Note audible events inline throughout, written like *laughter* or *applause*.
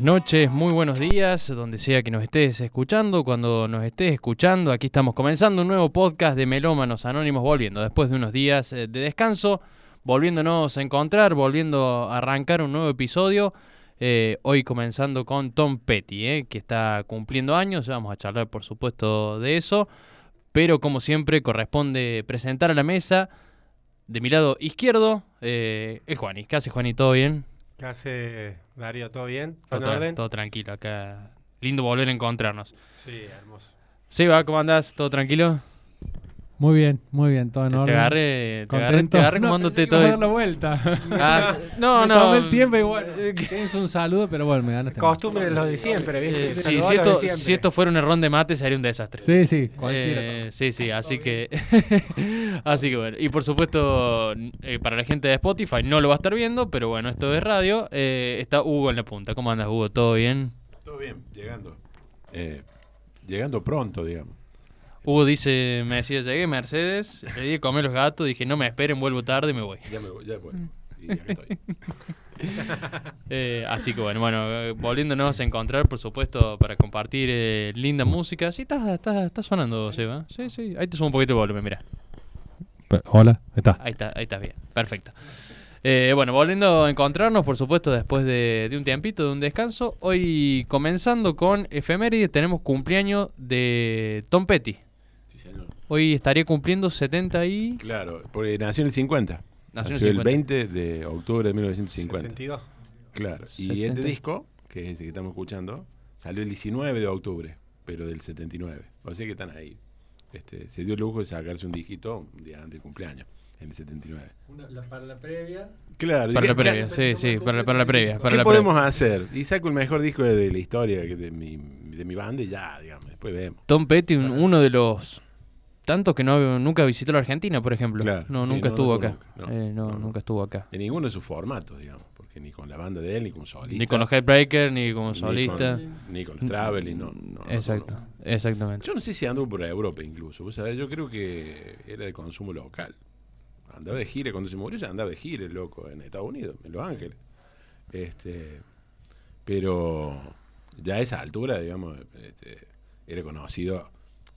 buenas noches, muy buenos días, donde sea que nos estés escuchando, cuando nos estés escuchando, aquí estamos comenzando un nuevo podcast de Melómanos Anónimos, volviendo después de unos días eh, de descanso, volviéndonos a encontrar, volviendo a arrancar un nuevo episodio, eh, hoy comenzando con Tom Petty, eh, que está cumpliendo años, vamos a charlar por supuesto de eso, pero como siempre corresponde presentar a la mesa, de mi lado izquierdo, eh, el Juani, ¿qué hace Juani? ¿Todo bien? ¿Qué hace Darío? ¿Todo bien? Todo, ¿Todo en tra- orden? todo tranquilo acá. Lindo volver a encontrarnos. Sí, hermoso. Seba, ¿cómo andás? ¿Todo tranquilo? Muy bien, muy bien, todo en Te, te orden. agarré, te agarré, *laughs* Contento. te agarré No, dar la todo. vuelta. Ah, *laughs* no, Me no. el tiempo igual. Tienes un saludo, pero bueno, me ganaste. Costumbre de los de siempre, ¿viste? Eh, Te sí, si, esto, siempre. si esto fuera un errón de mate sería un desastre. Sí, sí, cualquiera. Eh, sí, sí, así que. *laughs* así que bueno. Y por supuesto, eh, para la gente de Spotify no lo va a estar viendo, pero bueno, esto es radio. Eh, está Hugo en la punta. ¿Cómo andas, Hugo? ¿Todo bien? Todo bien, llegando. Eh, llegando pronto, digamos. Hugo dice: Me decía, llegué Mercedes, le di de comer los gatos, dije, no me esperen, vuelvo tarde y me voy. Ya me voy, ya voy. Y estoy. *laughs* Eh, así que bueno, bueno, eh, volviéndonos a encontrar, por supuesto, para compartir eh, linda música. Sí, está, está, está sonando, Seba. Sí, sí. Ahí te subo un poquito de volumen, mira. Hola, está. Ahí está, ahí estás bien. Perfecto. Eh, bueno, volviendo a encontrarnos, por supuesto, después de, de un tiempito, de un descanso. Hoy comenzando con efeméride, tenemos cumpleaños de Tom Petty. Hoy estaría cumpliendo 70 y... Claro, porque nació en el 50. Nació Nació, en el el 20 de octubre de 1950. 72. Claro. Y 70. este disco, que es ese que estamos escuchando, salió el 19 de octubre, pero del 79. O sea que están ahí. Este, se dio el lujo de sacarse un dígito un día antes del cumpleaños, en el 79. para la previa. Claro, Para ¿qué- la previa, sí, sí, para, para la previa. Para ¿Qué la podemos previa. hacer? Y saco el mejor disco de, de la historia que de mi, de mi banda y ya, digamos. Después vemos. Tom Petty, un- uno de los tantos que no nunca visitó la Argentina, por ejemplo. Claro, no, sí, nunca no, estuvo no, acá. nunca, Eh, no, nunca estuvo acá. En ninguno de sus formatos, digamos. Porque ni con la banda de él, ni como solista. Ni con los Headbreakers, ni como ni solista. con- Ni con, los Traveling, no, Exacto, exactamente. Yo no sé si anduvo por Europa incluso. Vos sabés, yo creo que era de consumo local. Andaba de gira, cuando se murió ya andaba de gira, loco, en Estados Unidos, en Los Ángeles. Este, pero ya a esa altura, digamos, este, era conocido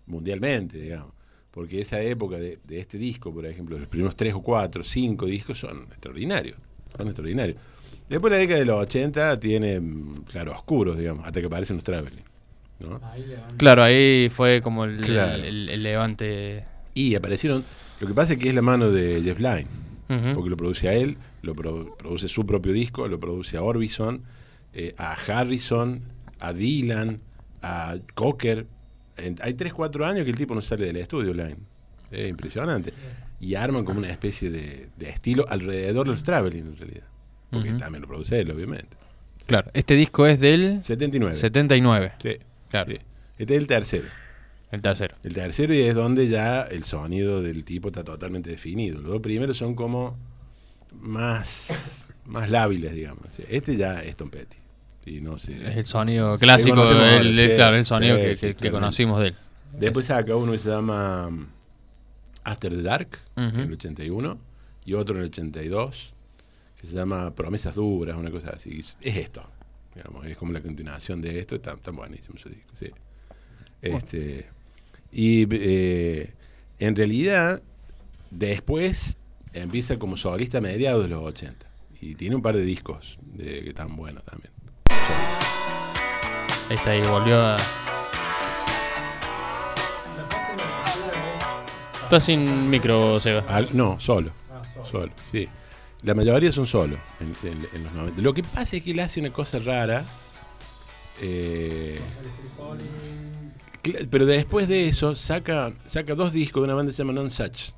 mundialmente, digamos. Porque esa época de, de este disco, por ejemplo, los primeros tres o cuatro, cinco discos son extraordinarios. Son extraordinarios. Después la década de los 80 tiene, mm, claro, oscuros, digamos, hasta que aparecen los Traveling. ¿no? Claro, ahí fue como el, Claro. el- el levante. Y aparecieron. Lo que pasa es que es la mano de Jeff Lynne, porque lo produce a él, lo pro- produce su propio disco, lo produce a Orbison, eh, a Harrison, a Dylan, a Cocker. En- hay 3, 4 años que el tipo no sale del estudio, Lynne. Es impresionante. Y arman como una especie de, de estilo alrededor de los Traveling, en realidad. Porque también lo produce él, obviamente. Claro, este disco es del 79. 79. Sí, Claro, sí. Este es el tercero. el tercero. El tercero y es donde ya el sonido del tipo está totalmente definido. Los dos primeros son como más, más lábiles, digamos. Este ya es Tom Petty. Y no sé. Es el sonido clásico, el, claro, el sonido que, conocimos de él. Después saca uno que se llama um, After the Dark, en el 81, y otro en el 82, que se llama Promesas Duras, una cosa así. Es esto. Digamos, es como la continuación de esto. Está, está buenísimo ese disco, sí. Este, y eh, en realidad, después empieza como solista a mediados de los 80. y tiene un par de discos de, que están buenos también. Ahí está, ahí volvió a. Está sin micro, Seba. Al- no, solo. Solo, sí. La mayoría son solo en, los 90. Lo que pasa es que él hace una cosa rara. eh, pero después de eso saca, saca dos discos de una banda que se llama Non Such.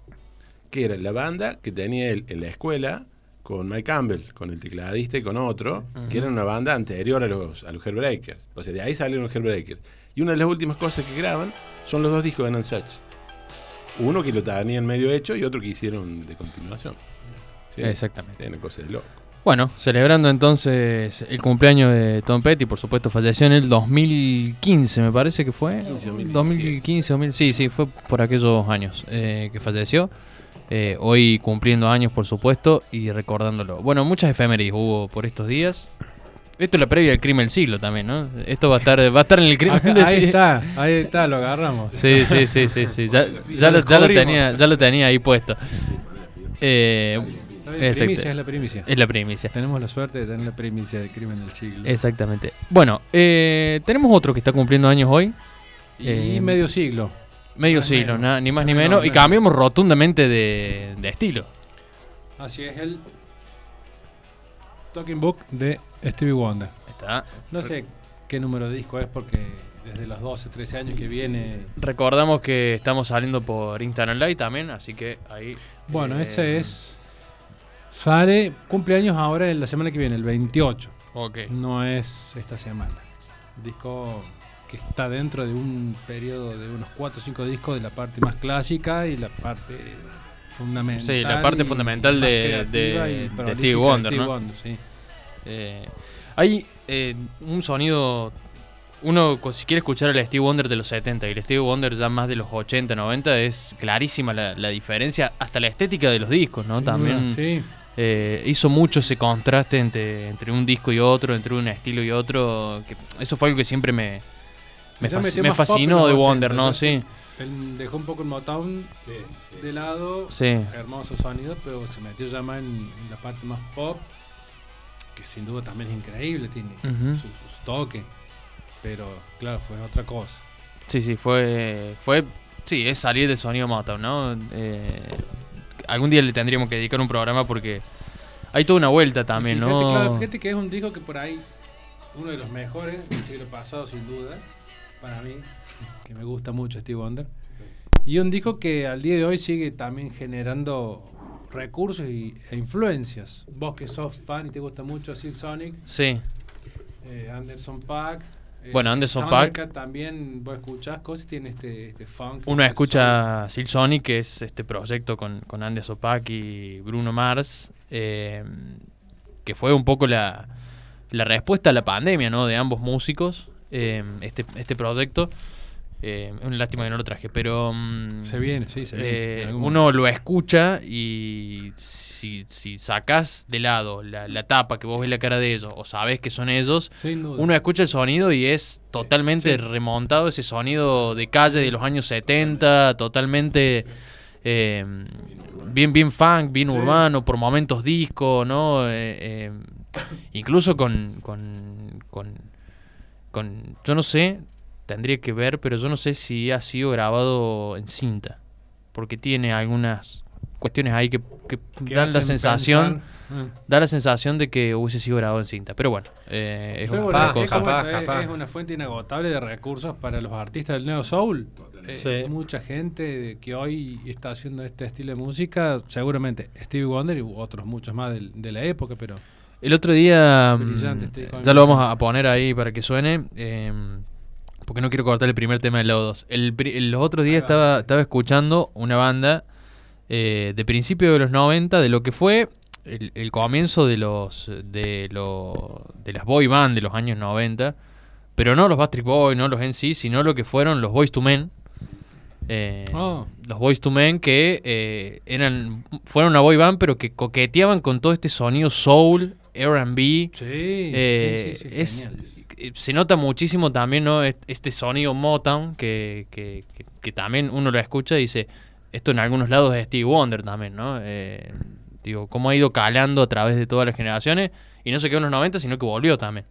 Que era la banda que tenía él en la escuela con Mike Campbell, con el tecladista y con otro, que era una banda anterior a los, a los Hellbreakers. O sea, de ahí salieron los Hellbreakers. Y una de las últimas cosas que graban son los dos discos de Such. Uno que lo tenían medio hecho y otro que hicieron de continuación. Sí, Exactamente. Tiene cosas de loco. Bueno, celebrando entonces el cumpleaños de Tom Petty, por supuesto falleció en el 2015, me parece que fue. 15, 2015. 2015, 2000, sí, sí, fue por aquellos años eh, que falleció. Eh, hoy cumpliendo años, por supuesto, y recordándolo. Bueno, muchas efemérides hubo por estos días. Esto es la previa del crimen del siglo también, ¿no? Esto va a estar, va a estar en el crimen del ahí siglo. está, ahí está, lo agarramos. Sí, sí, sí, sí, sí. Ya, *laughs* ya lo, ya lo tenía, ya lo tenía ahí puesto. Eh, bien, exacto. primicia es la primicia. es la primicia. Tenemos la suerte de tener la primicia del crimen del siglo. Exactamente. Bueno, eh, tenemos otro que está cumpliendo años hoy. y medio siglo. Medio siglo, menos. ni más ni Menos, menos. Y cambiamos rotundamente de, de estilo. Así es el Talking Book de Stevie Wonder. Está. No sé qué número de disco es porque desde los 12, 13 años que viene. Recordamos que estamos saliendo por Instagram Live también, así que ahí. Bueno, eh, ese es. Sale cumpleaños ahora en la semana que viene, el 28. Ok. No es esta semana. Disco que está dentro de un periodo de unos 4 o 5 discos de la parte más clásica y la parte fundamental. Sí, la parte y fundamental de- de- Stevie Wonder, ¿no? Wonder, sí. Eh, hay eh, un sonido. Uno, si quiere escuchar el Steve Wonder de los 70 y el Steve Wonder ya más de los 80, 90, es clarísima la, la diferencia. Hasta la estética de los discos, ¿no? También. sí. Eh, hizo mucho ese contraste entre, entre un disco y otro, entre un estilo y otro. Que eso fue algo que siempre me, me, metió me pop fascinó de los Wonder, 80, ¿no? Sí, Él dejó un poco el Motown de lado. sí. Hermoso sonido, pero se metió ya más en, en la parte más pop. Que sin duda también es increíble, tiene Ujú. su, su toque. Pero claro, fue otra cosa. Sí, sí, fue. fue sí, es salir del sonido Motown, ¿no? Eh, algún día le tendríamos que dedicar un programa porque hay toda una vuelta también, fíjate, ¿no? claro, fíjate que es un disco que por ahí, uno de los mejores del siglo pasado, sin duda, para mí, que me gusta mucho Steve Wonder. Y un disco que al día de hoy sigue también generando recursos y, e influencias. Vos que sos fan y te gusta mucho Silk Sonic, Sí, eh, Anderson Paak. eh, Bueno, Anderson Thundercat también vos escuchás cosas y tiene este, este funk. uno este escucha Silk Sonic, que es este proyecto con, con Andes Opak y Bruno Mars, eh, que fue un poco la, la respuesta a la pandemia, ¿no? De ambos músicos, eh, este, este proyecto. Eh, es una lástima que no lo traje, pero... mm. Se viene, sí, se viene. eh, uno lo escucha y si, si sacas de lado la, la tapa que vos ves la cara de ellos o sabes que son ellos, uno escucha el sonido y es totalmente Sí. remontado ese sonido de calle de los años 70, totalmente eh, bien bien funk, bien Sí. urbano, por momentos disco, ¿no? Eh, incluso con, con, con, con- yo no sé, tendría que ver, pero yo no sé si ha sido grabado en cinta, porque tiene algunas cuestiones ahí que, dan la sensación pensar- Ah. da la sensación de que hubiese sido grabado en cinta. Pero bueno, eh, es bueno, Capaz, es, cosa. capaz, capaz. es una fuente inagotable de recursos para los artistas del Neo Soul. Eh, Sí. Mucha gente que hoy está haciendo este estilo de música, seguramente Stevie Wonder y otros muchos más de, la época, pero El otro día, mm, ya lo vamos a poner ahí para que suene, eh, porque no quiero cortar el primer tema del lado 2. El, los otros días estaba, estaba escuchando una banda eh, de principio de los 90, de lo que fue el, el comienzo de los de, lo- de las boy band de los años 90, pero no los Backstreet Boys, no los NC, sino lo que fueron los Boys to Men. Eh, Oh. los Boys to Men que eh, eran fueron una boy band pero que coqueteaban con todo este sonido soul, R&B. sí, Eh, sí, sí, sí, es- genial. eh, se nota muchísimo también ¿no? Est- este sonido Motown que, que, que- que también uno lo escucha y dice esto en algunos lados es Stevie Wonder también, ¿no? Eh, Digo, cómo ha ido calando a través de todas las generaciones y no se quedó en los 90, sino que volvió también.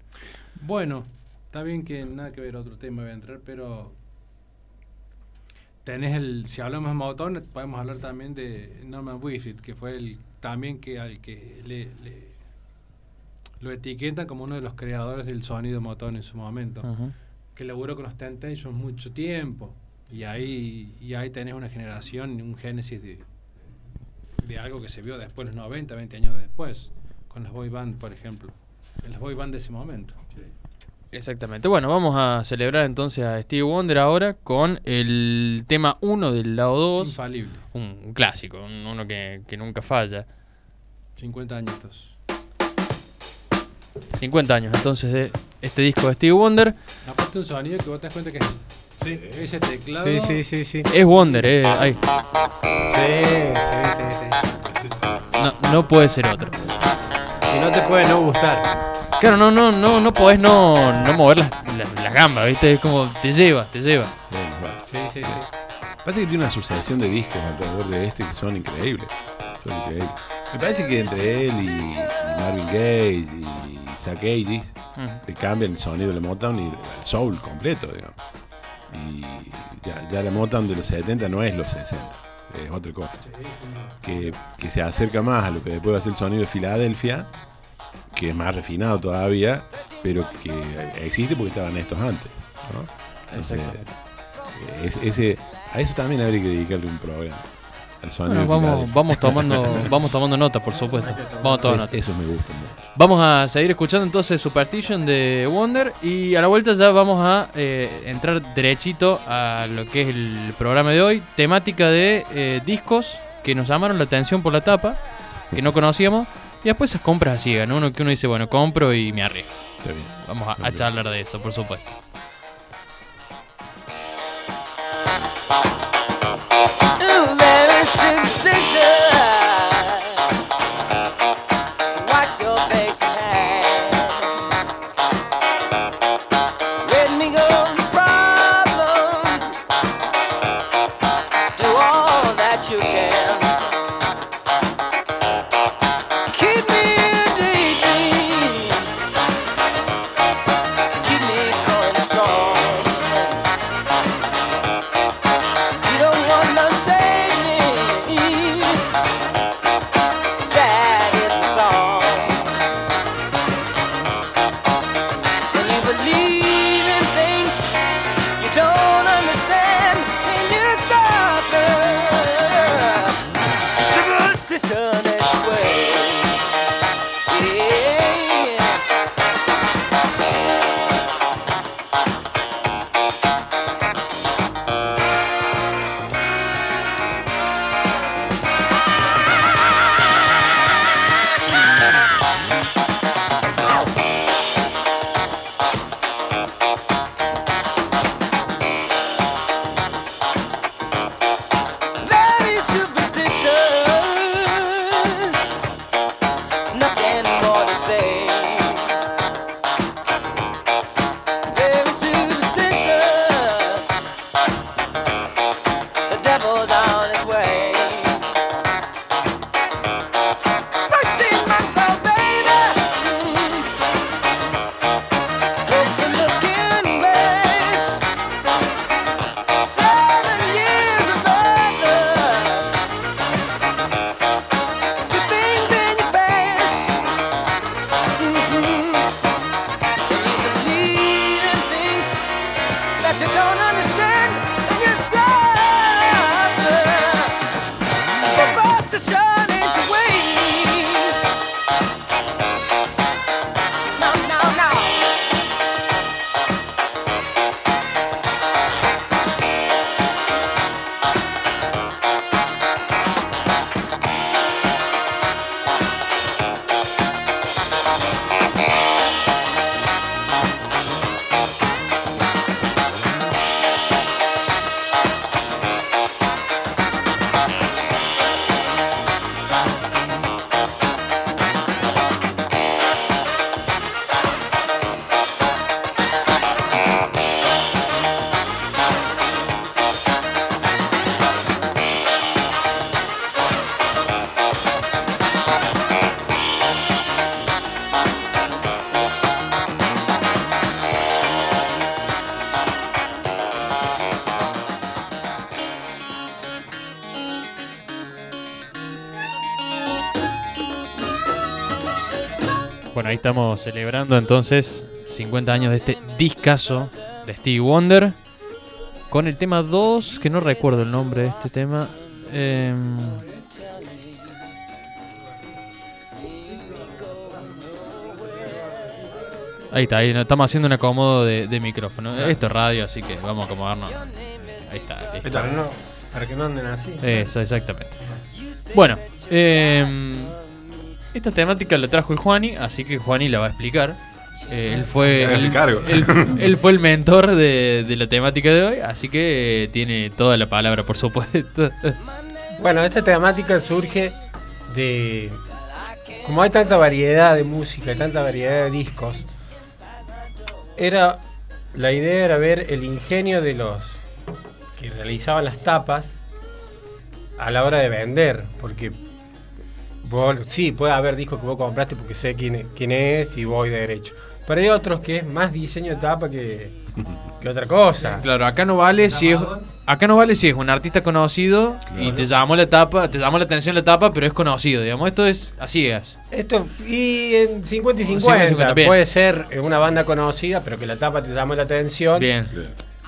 Bueno, está bien que nada que ver otro tema voy a entrar, pero tenés el, si hablamos de Motown, podemos hablar también de Norman Whitfield, que fue el también que al que le, le- lo etiquetan como uno de los creadores del sonido Motown en su momento, que laburó con los Temptations mucho tiempo y ahí y ahí tenés una generación, un génesis de de algo que se vio después, los 90, 20 años después, con las boy band, por ejemplo, las boy band de ese momento. Exactamente. Bueno, vamos a celebrar entonces a Stevie Wonder ahora con el tema 1 del lado 2. Infalible. Un, un clásico, un- uno que, que nunca falla. 50 añitos. 50 años entonces de este disco de Stevie Wonder. Aparte un sonido que vos te das cuenta que es ese teclado. Sí, sí, sí, sí. Es Wonder, eh. ay, Sí, sí, sí, sí. no, no puede ser otro. Y no te puede no gustar. Claro, no, no, no, no podés no, no mover las, las, las gambas, ¿viste? Es como te lleva, te lleva. Sí. Sí, sí, sí. Pasa que tiene una sucesión de discos alrededor de este que son increíbles. Son increíbles. Me parece que entre él y, y Marvin Gaye y Zach Ages Ujú. le cambian el sonido de la Motown y el soul completo, digamos. Y ya, ya la Motown de los 70 no es los 60, es otra cosa. Que, que se acerca más a lo que después va a ser el sonido de Filadelfia, que es más refinado todavía, pero que existe porque estaban estos antes. ¿no? Entonces, es- ese, a eso también habría que dedicarle un programa. Bueno, vamos, vamos tomando, *laughs* vamos tomando nota, por supuesto. Vamos tomando Es- nota. esos me mucho. Vamos a seguir escuchando entonces Superstition de Wonder y a la vuelta ya vamos a eh, entrar derechito a lo que es el programa de hoy, temática de eh, discos que nos llamaron la atención por la tapa, que no conocíamos, y después esas compras así, ¿no? Uno que uno dice, bueno, compro y me arriesgo. Vamos a, a charlar de eso, por supuesto. decision. Estamos celebrando entonces 50 años de este discazo de Stevie Wonder. Con el tema 2, que no recuerdo el nombre de este tema. Em, ahí está, ahí estamos haciendo un acomodo de, de micrófono. Esto es radio, así que vamos a acomodarnos. Ahí está, listo. Para, no, para que no anden así. Eso, exactamente. Bueno, em, esta temática la trajo el Juani, así que Juani la va a explicar. Eh, él fue el, cargo. él- *laughs* él fue el mentor de, de la temática de hoy, así que eh, tiene toda la palabra, por supuesto. *laughs* Bueno, esta temática surge de. Como hay tanta variedad de música y tanta variedad de discos, era. La idea era ver el ingenio de los que realizaban las tapas a la hora de vender. Porque vos, sí, puede haber discos que vos compraste porque sé quién, es- quién es y voy de derecho. Pero hay otros que es más diseño de tapa que, *laughs* que otra cosa. Claro, acá no vale si es acá no vale si es un artista conocido y te llamó la tapa, te llamó la atención la tapa, pero es conocido, digamos, esto es así es. Esto, y en 50 y 50, 50 y 50, bien. puede ser una banda conocida, pero que la tapa te llame la atención. Bien.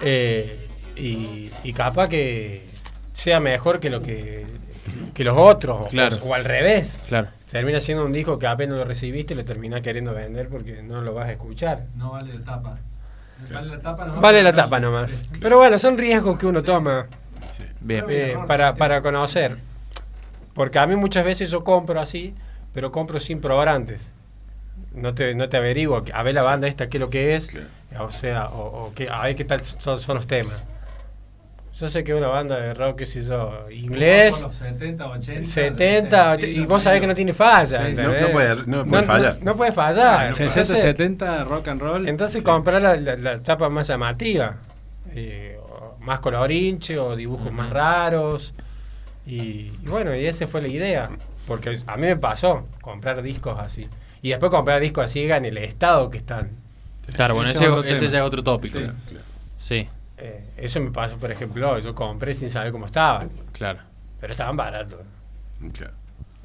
eh, y, y capaz que sea mejor que lo que, que los otros, Claro. o, o al revés. Claro. Termina siendo un disco que apenas lo recibiste y lo terminás queriendo vender porque no lo vas a escuchar. No vale la tapa. Vale la tapa nomás. Vale la tapa nomás. Pero bueno, son riesgos que uno toma Bien. eh, para, para conocer. Porque a mí muchas veces yo compro así, pero compro sin probar antes. No te, no te averiguo, a ver la banda esta qué es lo que es, o sea, o, o qué, a ver qué tal son, son los temas. Yo sé que es una banda de rock, qué sé yo, inglés, Los 70, 80. 70, y vos sabés que no tiene falla. Sí, ¿entendés? no puede- no puede fallar. No, puede fallar. 60, Entonces- 70, rock and roll. entonces comprar la, la, la tapa más llamativa, eh, más colorinche o dibujos más raros. Y, y bueno, y esa fue la idea. Porque a mí me pasó comprar discos así. Y después comprar discos así en el estado que están. Claro, bueno, Ese ese, es otro ese tema. ya es otro tópico. Sí. Sí, Eh, eso me pasó, por ejemplo, yo compré sin saber cómo estaban. claro. Pero estaban baratos. Claro.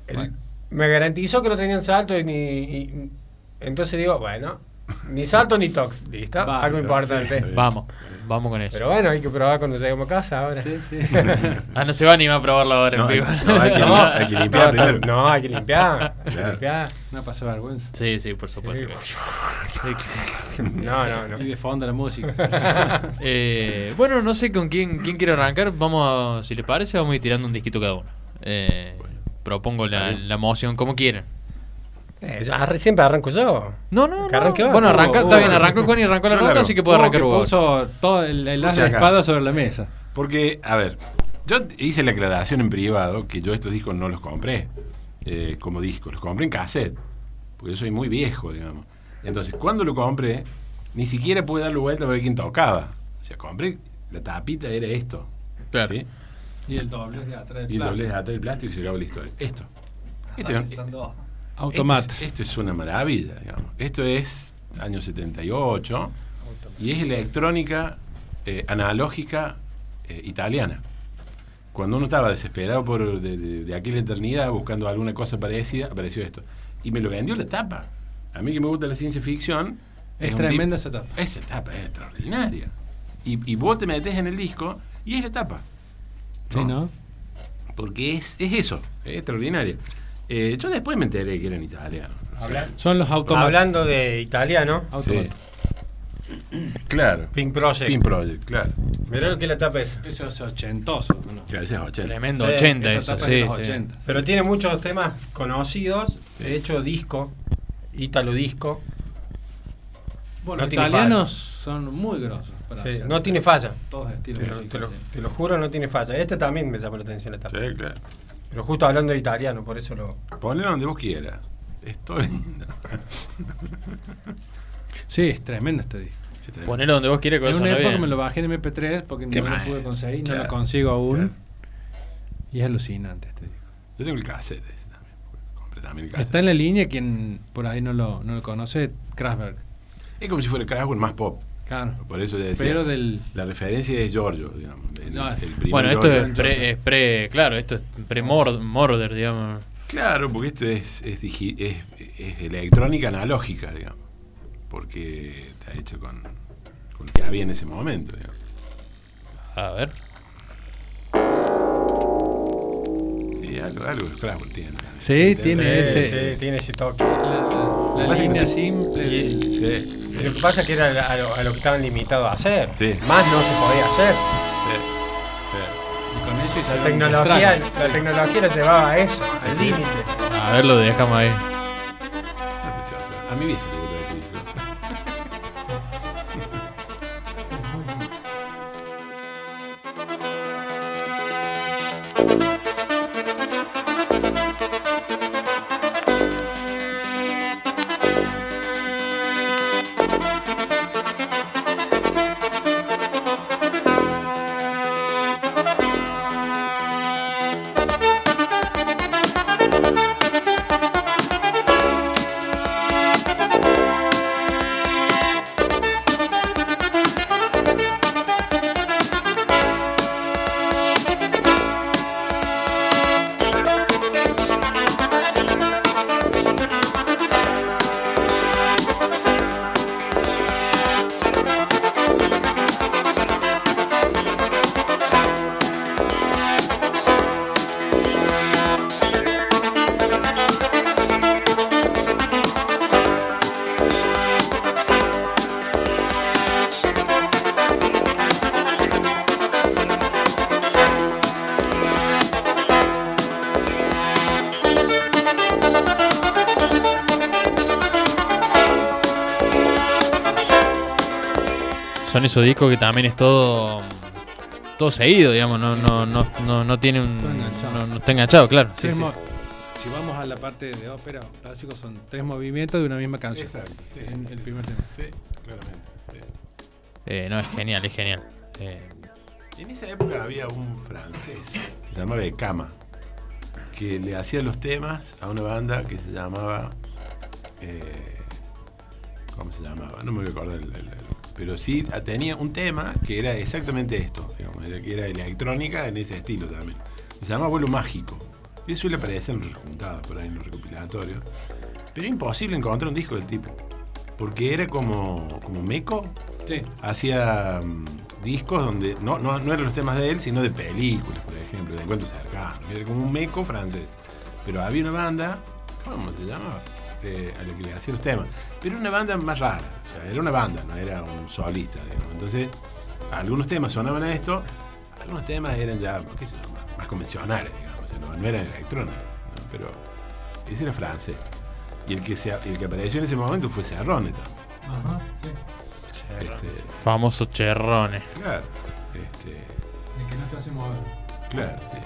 El- Bueno. Me garantizó que no tenían salto y ni. y- entonces digo, bueno, ni salto ni tox. ¿Listo? Va, Algo importante. sí. Vamos, vamos con eso. Pero bueno, hay que probar cuando lleguemos a casa ahora. Sí, sí. *laughs* Ah, no se va a animar a probarlo ahora No, en vivo. no, hay que, No, hay que limpiar no, primero. No, hay que limpiar. hay que limpiar. No pasa vergüenza. Sí, sí, por supuesto. No, no, no. Y de fondo la música. *laughs* Eh, bueno, no sé con quién, quién quiere arrancar. Vamos, a- si les parece, vamos a ir tirando un disquito cada uno. Eh, propongo la, la moción como quieran. Eh, yo arre- siempre arranco yo. No, no, Que no. vos. Bueno, arranca, está bien, arrancó el Juan y arrancó la Claro. ronda, así que puede Hubo arrancar vos. puso todo el, el de espada sobre la mesa. Porque, a ver, yo hice la aclaración en privado que yo estos discos no los compré eh, como discos, los compré en cassette. Porque yo soy muy viejo, digamos. Entonces, cuando lo compré, ni siquiera pude darle vuelta para ver quién tocaba. O sea, compré, la tapita era esto. Claro. ¿sí? Y el doble de atrás del Y el doblez plástico. atrás del plástico y se acabó la historia. Esto. Esto, esto Automat. es, esto es una maravilla, digamos. Esto es año 78 y es electrónica eh, analógica eh, italiana. Cuando uno estaba desesperado por de, de- de aquella eternidad buscando alguna cosa parecida, apareció esto. Y me lo vendió la tapa. A mí que me gusta la ciencia ficción. Es tremenda esa tapa. Esa tapa es extraordinaria. Y, y vos te metes en el disco y es la tapa. Sí, ¿no? Porque es, es eso, es extraordinaria. Eh, yo después me enteré que eran italianos. Habla- Son los automat. Hablando de italiano, Automat. Sí. *clears throat* Claro. Pink Project. Pin Project, claro. Mirá lo que es la tapa esa. Eso es ochentoso. ¿no? Claro, ese es 80. Tremendo, Sí, 80 Esa eso, tapa es sí. 80. Pero tiene muchos temas conocidos. De hecho, disco. Ítalo disco. Bueno, No los italianos son muy grosos. para Sí, no tiene falla. Todos estilos Te te lo juro, no tiene falla. Este también me llamó la atención la tapa. Sí, claro. Pero justo hablando de italiano, por eso lo. Ponelo donde vos quieras. Estoy. Sí, es tremendo este disco. Ponelo donde vos quieras que En una no época bien. me lo bajé en MP3 porque Qué no lo pude conseguir, no Claro. lo consigo aún. Claro. Y es alucinante este disco. Yo tengo el cassette ese también. Compré también el cassette. Está en la línea, quien por ahí no lo, no lo conoce, Kraftwerk. Es como si fuera Kraftwerk más pop. Claro. Por eso decía. Pero del. La referencia es Giorgio, digamos. el- No, el primer Bueno, esto Giorgio. es pre, es pre- claro, esto es pre-Morder, digamos. Claro, porque esto es, es, digi- es- es electrónica analógica, digamos. Porque está hecho con, con lo que había en ese momento, digamos. A ver. Algo, algo de Scrabble tiene. Sí, tiene Sí, ese. sí, tiene ese toque. La, la- la línea simple. Y- Sí, y lo que pasa es que era a lo, a lo que estaban limitados a hacer. Sí. Más no se podía hacer. sí, y con eso La tecnología, la tecnología la llevaba a eso, al Sí. límite. A ver, lo dejamos ahí. A mi vieja Discos que también es todo todo seguido, digamos, no no no no, no tiene un no, no está enganchado, claro. Sí, sí. Si vamos a la parte de ópera, básicos son tres movimientos de una misma canción. Exacto, sí. En el primer tema. Sí, claramente. sí. Eh, no, es genial, es genial. Eh, En esa época había un francés que se llamaba Becama, que le hacía los temas a una banda que se llamaba. eh, ¿Cómo se llamaba? No me voy a acordar. el- pero sí tenía un tema que era exactamente esto, digamos, era, que era electrónica en ese estilo también. Se llama Vuelo Mágico. Y suele aparecer en los juntados por ahí en los recopilatorios. Pero es imposible encontrar un disco del tipo. Porque era como, como meco, Sí. hacía mm, discos donde no, no, no eran los temas de él, sino de películas, por ejemplo, de encuentros cercanos. Era como un meco francés. Pero había una banda, ¿cómo se llamaba? Eh, a la que le hacía los temas. Pero una banda más rara. O sea, era una banda, no era un solista. digamos. Entonces, algunos temas sonaban a esto, algunos temas eran ya, qué sé yo, más, más convencionales, digamos. O sea, no, no eran electrónicos. ¿no? Pero ese era francés. Y el que, se, el que apareció en ese momento fue Serrone también. Ajá, sí. Este, famosos cherrones. claro. Este, De que no te hace mover. claro, sí.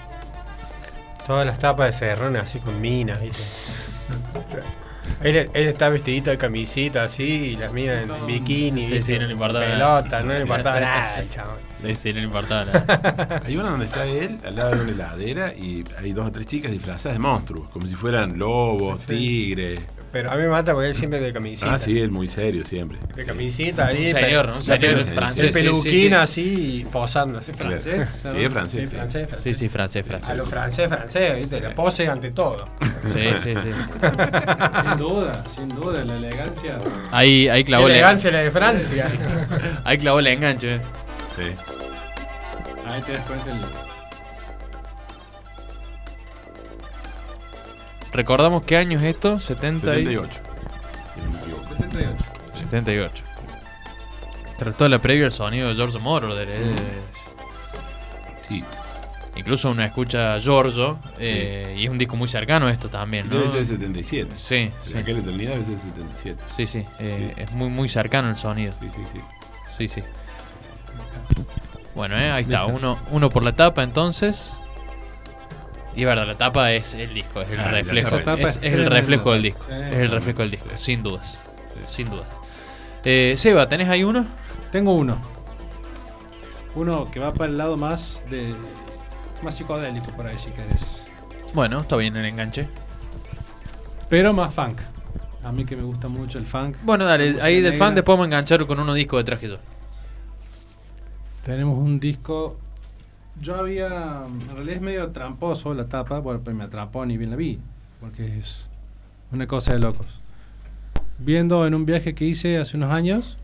Todas las tapas de Cerrone así con minas, ¿viste? *laughs* Él, él está vestidito de camisita así y las minas en bikini, Sí, sí, no le importaba pelota, nada. no le importaba nada, chabón. Sí, sí, no le importaba nada. *laughs* Hay una donde está él al lado de una heladera y hay dos o tres chicas disfrazadas de monstruos, como si fueran lobos, Sí. tigres. Pero a mí me mata porque él siempre de camisita. Ah, sí, él muy serio siempre. De Sí. camisita ahí. Un señor, un señor francés. Sí, peluquín sí. así y posando. así. Claro. francés, Sí, ¿no? es francés. Sí, sí. francés, Sí, francés. sí, francés, A francés. los francés, francés, ¿viste? La pose ante todo. Sí, sí, sí. Sin duda, sin duda, la elegancia. Ahí, ahí clavó la, elegancia la de Francia. ahí clavó el enganche. eh. Sí. Ahí te das cuenta el. Recordamos qué año es esto, 70 y- 78. si no me equivoco. 78. 78. Pero toda la previa al sonido de George Moroder. eh. Sí. Incluso uno escucha a Giorgio eh, y es un disco muy cercano a esto también, ¿no? Debe ser 77. Sí, En sí. aquella eternidad debe ser 77. Sí, sí, eh, Sí. es muy muy cercano el sonido. Sí, sí, sí. Sí, sí. Bueno, eh, ahí está, uno, uno por la tapa entonces. Y es verdad, la tapa es el disco, es el Ah, la reflejo. tapa Es, es es el reflejo del disco. Sí. Es el reflejo del disco, sin dudas. Sin dudas. Eh, Seba, ¿tenés ahí uno? Tengo uno. Uno que va para el lado más de. más psicodélico, por ahí si querés. Bueno, está bien el enganche. Pero más funk. A mí que me gusta mucho el funk. Bueno, dale, ahí del negra. fan después vamos a enganchar con uno disco de traje yo. Tenemos un disco. Yo había. En realidad es medio tramposo la tapa, bueno, pero me atrapó ni bien la vi. Porque es Una cosa de locos. Viendo en un viaje que hice hace unos años,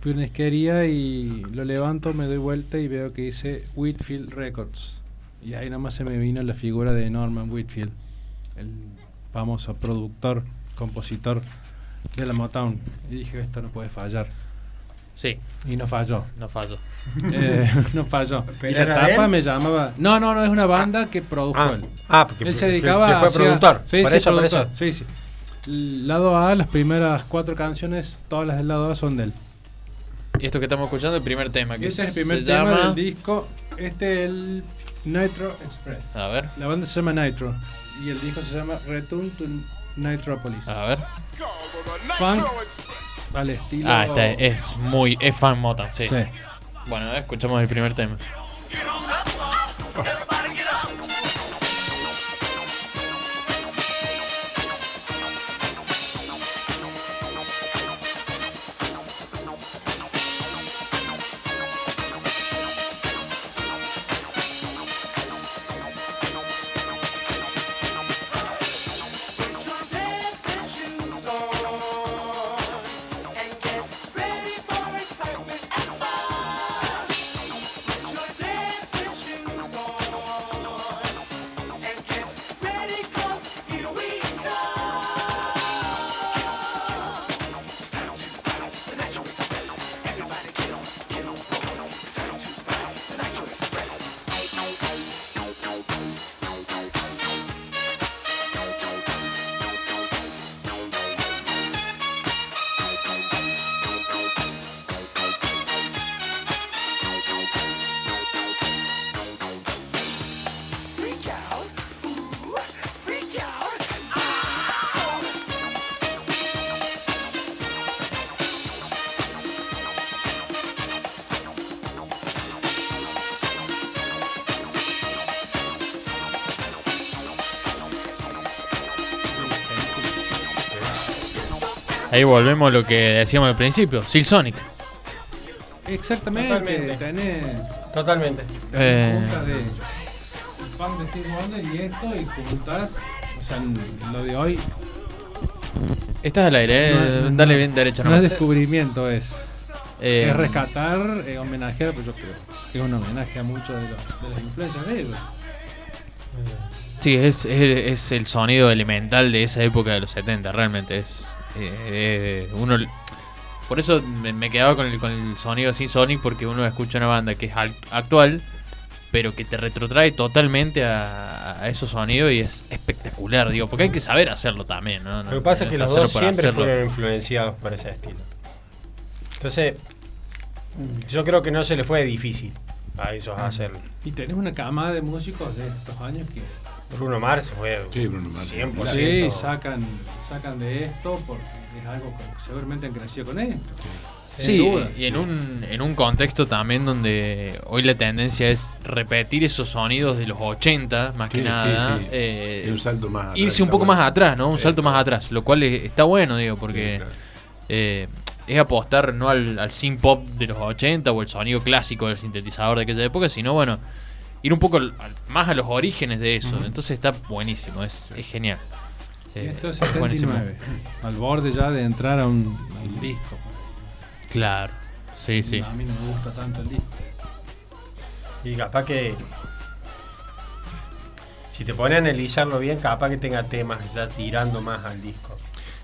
fui a una disquería y lo levanto, me doy vuelta y veo que dice Whitfield Records. Y ahí nada más se me vino la figura de Norman Whitfield, el famoso productor, compositor de la Motown. Y dije, esto no puede fallar. Sí, Y no falló. no fallo. Eh, *laughs* no falló. ¿Pero Y la tapa él? me llamaba. No, no, no, es una banda que produjo Ah, él. ah, porque Él se que- dedicaba que a. fue productor. Sí, sí, eso, por productor, eso. Sí, sí. Lado A, las primeras cuatro canciones, todas las del lado A son de él. Y esto que estamos escuchando es el primer tema que Este es el se primer tema llama... del disco. Este es el Nitro Express. A ver, La banda se llama Nitro. Y el disco se llama Return to Nitropolis. a ver. Funk al estilo. Ah, esta es muy... es fan Motown, sí. Sí. Bueno, escuchamos el primer tema. Ahí volvemos a lo que decíamos al principio, Silk Sonic. Exactamente. Totalmente. Tenés Totalmente. Eh, puntas de el de Steve Wonder y esto y juntar. O sea, lo de hoy estás al aire, eh, No es- dale bien derecho no es nomás. descubrimiento, es, Eh, es rescatar, eh, homenajear, pues yo creo que es un homenaje a muchos de, los- de las influencias de ellos. Sí, es, es, es el sonido elemental de esa época de los 70, realmente es. Eh, uno, por eso me, me quedaba con el, con el sonido sin Sonic, porque uno escucha una banda que es al- actual, pero que te retrotrae totalmente a, a esos sonidos y es espectacular, digo, porque hay que saber hacerlo también, Lo que pasa es que los dos siempre hacerlo. fueron influenciados por ese estilo. Entonces, yo creo que no se le fue difícil a ellos hacerlo. Y tenés una cama de músicos de estos años que Bruno Mars fue Sí, Bruno Mars. 100%. sí, sacan, sacan de esto porque es algo que seguramente han crecido con esto. Sin Sí, duda. y en un, en un contexto también donde hoy la tendencia es repetir esos sonidos de los 80, más que Sí, sí, nada. sí. eh, Es un salto más atrás, irse un poco bueno. más atrás, ¿no? Un Sí, salto más atrás, lo cual es- está bueno, digo, porque Sí, claro. eh, es apostar no al, al synth pop de los 80 o el sonido clásico del sintetizador de aquella época, sino bueno, ir un poco más a los orígenes de eso. Entonces está buenísimo, es, es genial. Eh, esto es buenísimo. 79, al borde ya de entrar a un al disco. Claro, sí, sí. A mí no me gusta tanto el disco. Y capaz que. Si te pones a analizarlo bien, capaz que tenga temas ya tirando más al disco.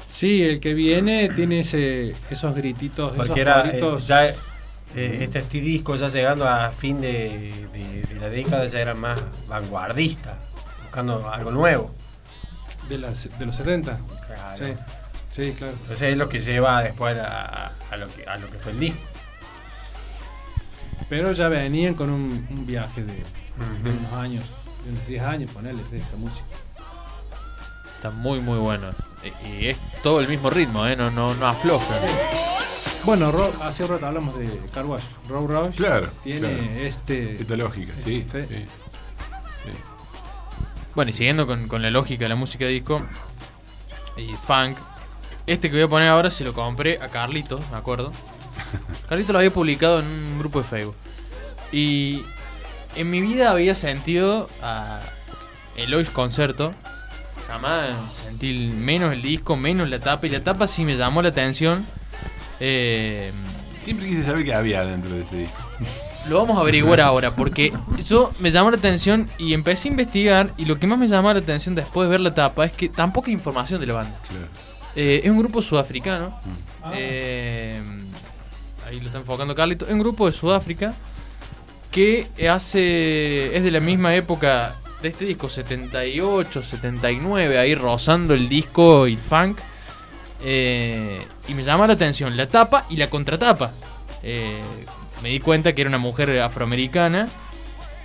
Sí, el que viene tiene ese, esos grititos, esos Porque era. eh, coritos. ya, este este disco ya llegando a fin de, de- de la década ya era más vanguardista, buscando algo nuevo. de, las- de los 70. Claro. Sí, sí, claro. Entonces es lo que lleva después a, a lo, que, a lo que fue el disco. Pero ya venían con un, un viaje de, de unos años, de unos 10 años, ponerles de esta música. Está muy, muy bueno. Y y es todo el mismo ritmo, ¿eh? No, no, no afloja. Bueno, Ro- hace un rato hablamos de Car Wash. Road Rush Claro, tiene claro. este. Esta lógica, sí. Sí. sí. Bueno, y siguiendo con, con la lógica de la música disco y funk, este que voy a poner ahora se lo compré a Carlito, me acuerdo. *laughs* Carlito lo había publicado en un grupo de Facebook. Y en mi vida había sentido a Elois Concerto jamás sentí menos el disco, menos la tapa. Y la tapa sí me llamó la atención. Eh, Siempre quise saber qué había dentro de ese disco. lo vamos a averiguar ahora, porque yo me llamó la atención y empecé a investigar. Y lo que más me llamó la atención después de ver la tapa es que tampoco hay información de la banda. Claro. Eh, es un grupo sudafricano. Eh, ahí lo está enfocando Carlito. Es un grupo de Sudáfrica que hace. es de la misma época de este disco, 78, 79, ahí rozando el disco y el funk. Eh, y me llama la atención la tapa y la contratapa. Eh, me di cuenta que era una mujer afroamericana.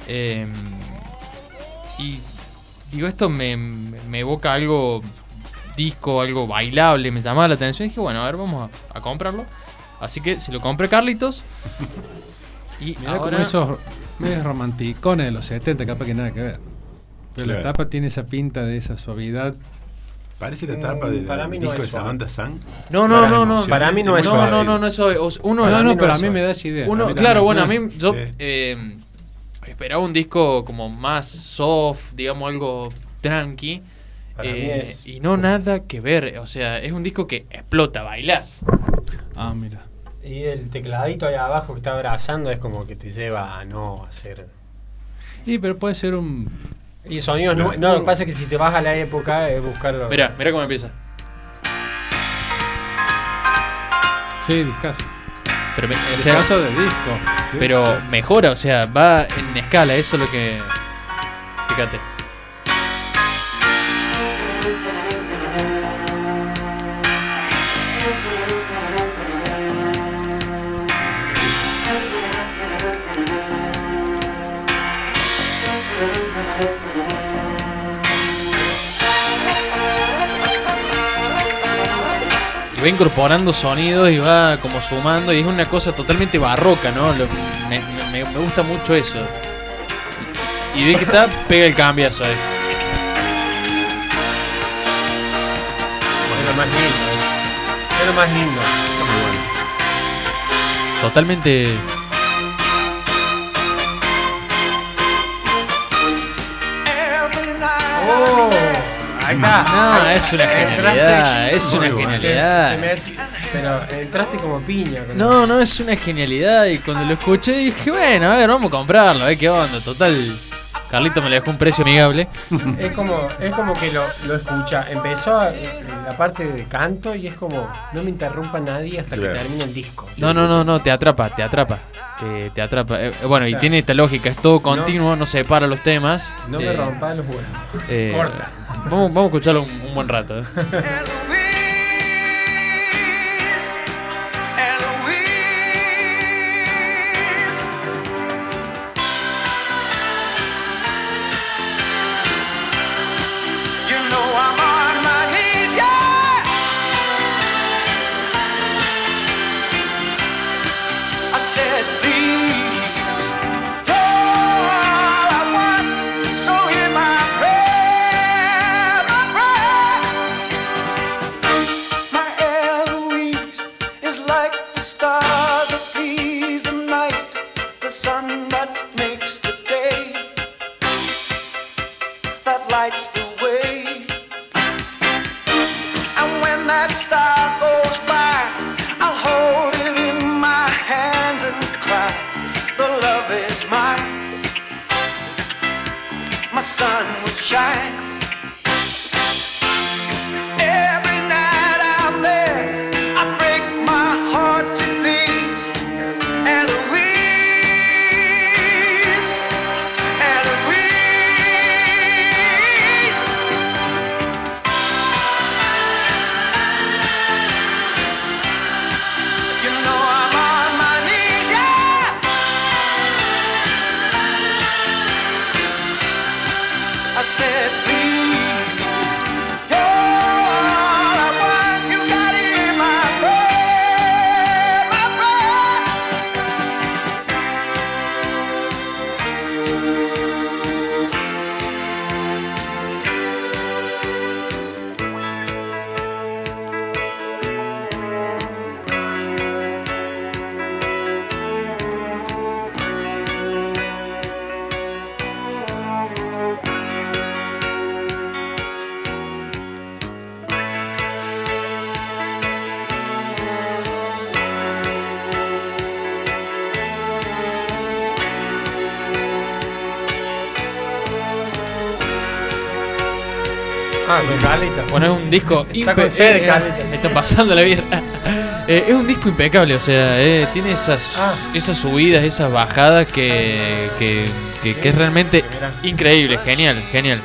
eh, y digo, esto me, me evoca algo disco, algo bailable, me llamaba la atención. Y dije, bueno, a ver, vamos a, a comprarlo. Así que se lo compré Carlitos. *laughs* Y Mirá como ahora, esos medios romanticones de los 70, capaz que nada que ver. Pero la tapa tiene esa pinta de esa suavidad. Parece la Mm, tapa del para mí no disco es de. Samantha Sang. No, no, Para no, no. Para mí no es no, no, no, no, eso es- Uno, Para no, mí no, no pero a mí me da esa idea. uno claro, bueno, a mí yo eh, esperaba un disco como más soft, digamos algo tranqui. Para mí eh, es- y no nada que ver, o sea, es un disco que explota, bailás. Ah, mira. Y el tecladito ahí abajo que está abrazando es como que te lleva a no hacer. Sí, pero puede ser un. Y sonidos no, no, lo que pasa es que si te vas a la época es buscarlo. Mira, mira cómo empieza. Sí, discazo. Pero, me- o sea, de disco. Sí. pero mejora, o sea, va en escala, eso es lo que. Fíjate. Va incorporando sonidos y va como sumando y es una cosa totalmente barroca, ¿no? Lo- me, me- me gusta mucho eso. Y ve que está, pega el cambiazo ahí. Es lo más lindo. eh. Es lo más lindo. Está muy bueno. Totalmente. Ahí está. No, es una genialidad, es una bueno. genialidad. Te- te met- pero entraste como piña. con- No, no, es una genialidad. Y cuando lo escuché dije, bueno, a ver, vamos a comprarlo, a ver qué onda. Total, Carlito me le dejó un precio amigable. *laughs* Es como, es como que lo, lo escucha. Empezó a- la parte de canto y es como, no me interrumpa nadie hasta Claro. que termine el disco. No, no, no, no, te atrapa, te atrapa. Te, te atrapa. Eh, eh, bueno, y tiene esta lógica, es todo continuo, no separa los temas. No me Eh, rompas los huevos. eh, Corta. Vamos, vamos a escucharlo un, un buen rato. *laughs* lights the way. And when that star goes by, I'll hold it in my hands and cry, the love is mine. My sun will shine. Un disco Está con impe- C de eh, Carlita. *laughs* eh, Está pasando la vida. *laughs* Eh, es un disco impecable, o sea, eh, tiene esas, Ah. esas subidas, esas bajadas que, que, que- que es realmente increíble, genial, genial.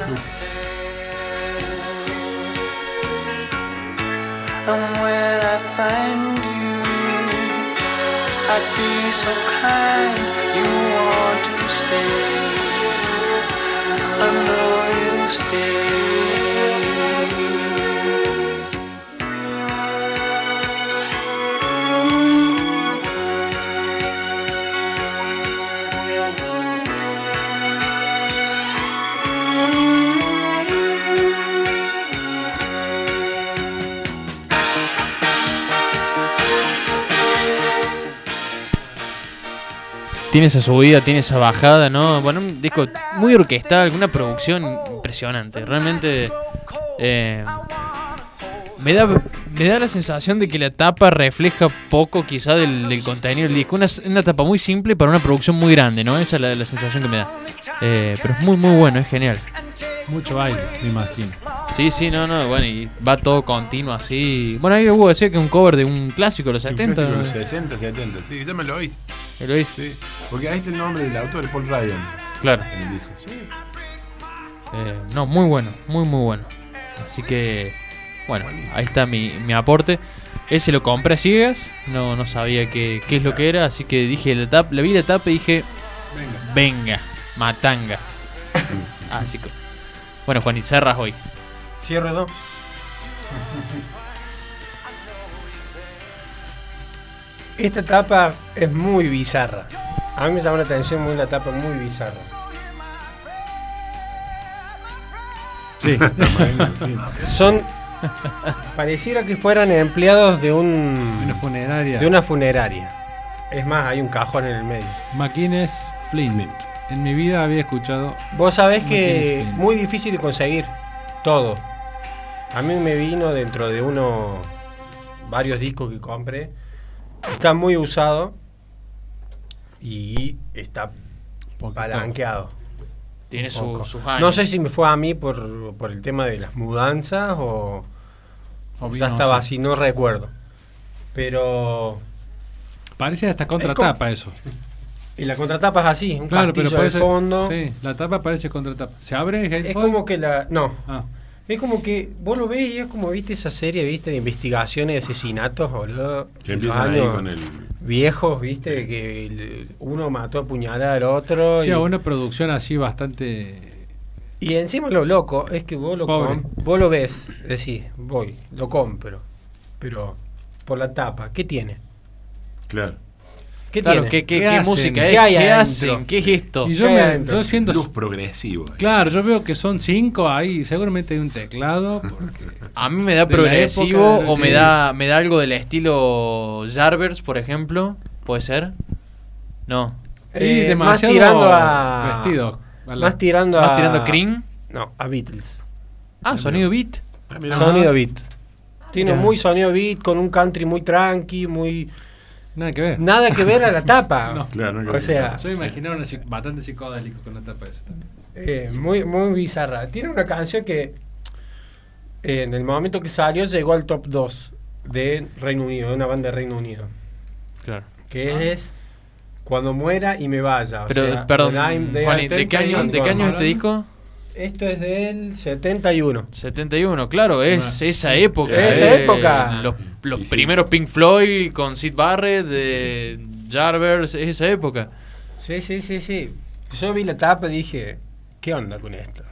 Tiene esa subida, tiene esa bajada, ¿no? Bueno, un disco muy orquestal, una producción impresionante. Realmente eh, me, da, me da la sensación de que la tapa refleja poco quizá del, del contenido del disco. Una, una tapa muy simple para una producción muy grande, ¿no? Esa es la, la sensación que me da. Eh, pero es muy, muy bueno, es genial. Mucho baile, me imagino. Sí, sí, no, no, bueno, y va todo continuo así. Bueno, ahí hubo decía que un cover de un clásico de los 70. Un ¿no? clásico de los 60, 70. Sí, ya me lo oí. Porque ahí está el nombre del autor, Paul Ryan, Claro. en el disco. Sí. Eh, no, muy bueno, muy muy bueno. Así que, bueno, ahí está mi, mi aporte. Ese lo compré a ciegas, no, no sabía qué, qué es lo que era, así que dije, la, tap, la vi la tapa y dije, Venga. venga, matanga. *laughs* así que, bueno, Juan, y cerras hoy. Cierro yo. *laughs* Esta tapa es muy bizarra. A mí me llama la atención muy la tapa muy bizarra. Sí. *laughs* Son. Pareciera que fueran empleados de un. Una funeraria. de una funeraria. Es más, hay un cajón en el medio. McInnes Flint. En mi vida había escuchado. Vos sabés que es muy difícil de conseguir todo. A mí me vino dentro de uno varios discos que compré. Está muy usado y está palanqueado. Tiene su, sus años. No sé si me fue a mí por, por el tema de las mudanzas o, O o vino ya estaba así. así, no recuerdo. Pero. Parece hasta Es como- contratapa eso. *laughs* Y la contratapa es así, un Claro, pero de parece. fondo. Sí, la tapa parece contratapa. ¿Se abre? Es como que la. No, Ah, Es como que vos lo ves y es como viste esa serie, viste, de investigaciones de asesinatos, boludo. Que empiezan ahí con el. Viejos, viste, que el- uno mató a puñalada al otro. sí, y, a una producción así bastante. y encima lo loco es que vos lo, com- vos lo ves, decís, voy, lo compro. Pero por la tapa, ¿qué tiene? Claro. ¿Qué Claro, tiene? ¿qué, qué, ¿Qué qué música ¿Qué es? hay ¿Qué, adentro? hacen? ¿Qué es esto? Y yo, ¿Qué me, adentro? yo siento. Luz progresivo. ahí. Claro, yo veo que son cinco ahí. Seguramente hay un teclado. Porque *laughs* A mí me da progresivo época, o me da me da algo del estilo Jarvers, por ejemplo. ¿Puede ser? No. y Eh, más demasiado tirando a. vestido. A la- Más tirando a. ¿Más tirando a Cream? No, a Beatles. Ah, sonido beat. Ah. Sonido beat. Tiene muy sonido beat, con un country muy tranqui, muy. Nada que ver. Nada que ver a la tapa. *laughs* No. Claro, no O sea, Yo imaginaba una bastante psicodélico con la tapa esa. eh, muy, muy bizarra. Tiene una canción que eh, en el momento que salió llegó al top 2 de Reino Unido, de una banda de Reino Unido. Claro. Que es Cuando muera y me vaya. o Pero, sea, perdón. Juani, ¿de qué año, ¿de qué año es este disco? Esto es del 71. 71, claro, es esa época. Esa eh, época. Los, los Y sí. primeros Pink Floyd con Sid Barrett, de Jarvers, es esa época. Sí, sí, sí, sí. Yo vi la tapa y dije, ¿qué onda con esto?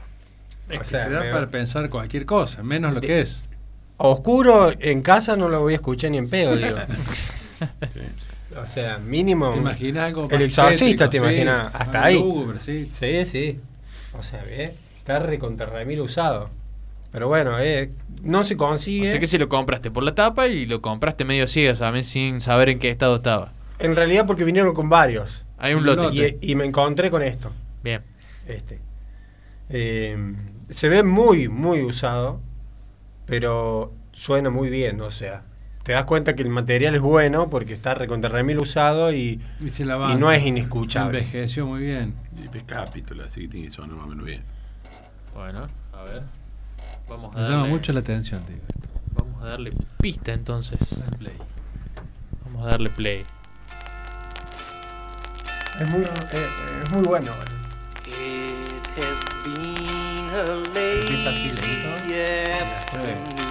Es O que sea, te da me- para pensar cualquier cosa, menos lo De- que es. Oscuro en casa no lo voy a escuchar ni en pedo, *laughs* digo. Sí. O sea, mínimo. ¿Te imaginas algo El exorcista, te sí, imaginas, hasta ahí. sí. Sí, sí. O sea, ve, está recontra remil usado. Pero bueno, eh, no se consigue. Así que si lo compraste por la tapa y lo compraste medio ciegas, también sin saber en qué estado estaba. En realidad porque vinieron con varios. Hay un lote. lote. Y, y me encontré con esto. Bien. Este. Eh, se ve muy, muy usado. Pero suena muy bien, o sea. Te das cuenta que el material es bueno porque está recontra remil usado y, Y, se la y banca. no es inescuchable. Envejeció muy bien. Y es capítulo, así que tiene que sonar más o menos bien. Bueno, a ver. Vamos a Me darle, llama mucho la atención, digo. esto. Vamos a darle pista entonces. Vamos a darle play. Es muy, eh, es muy bueno. It has been a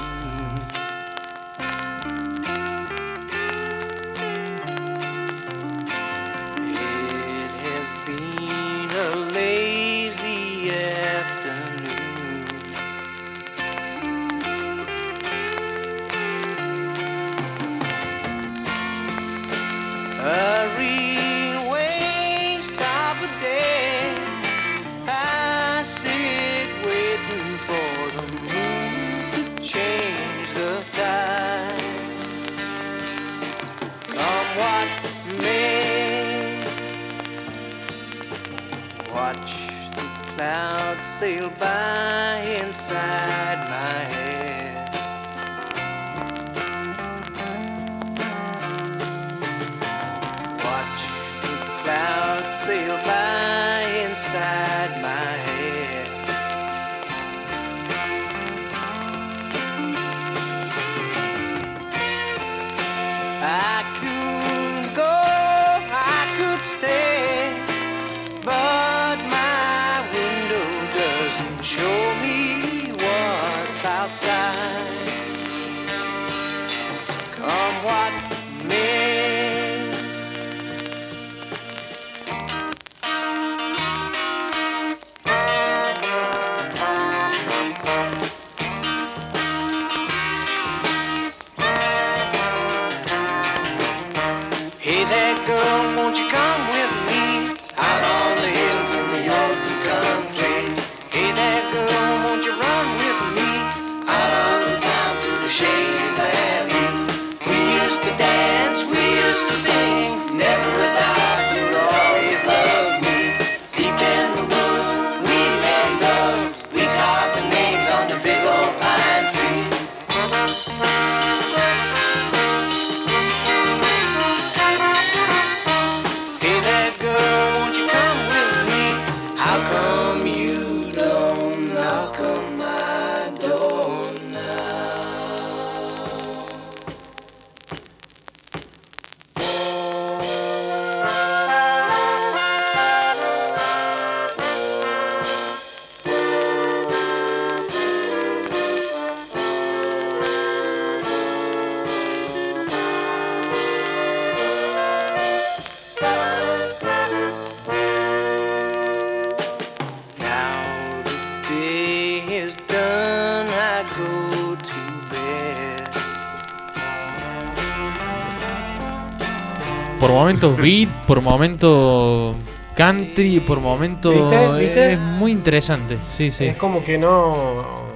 momentos beat, por momentos country, por momentos. ¿Viste? ¿Viste? Es muy interesante. Sí, sí. Es como que no.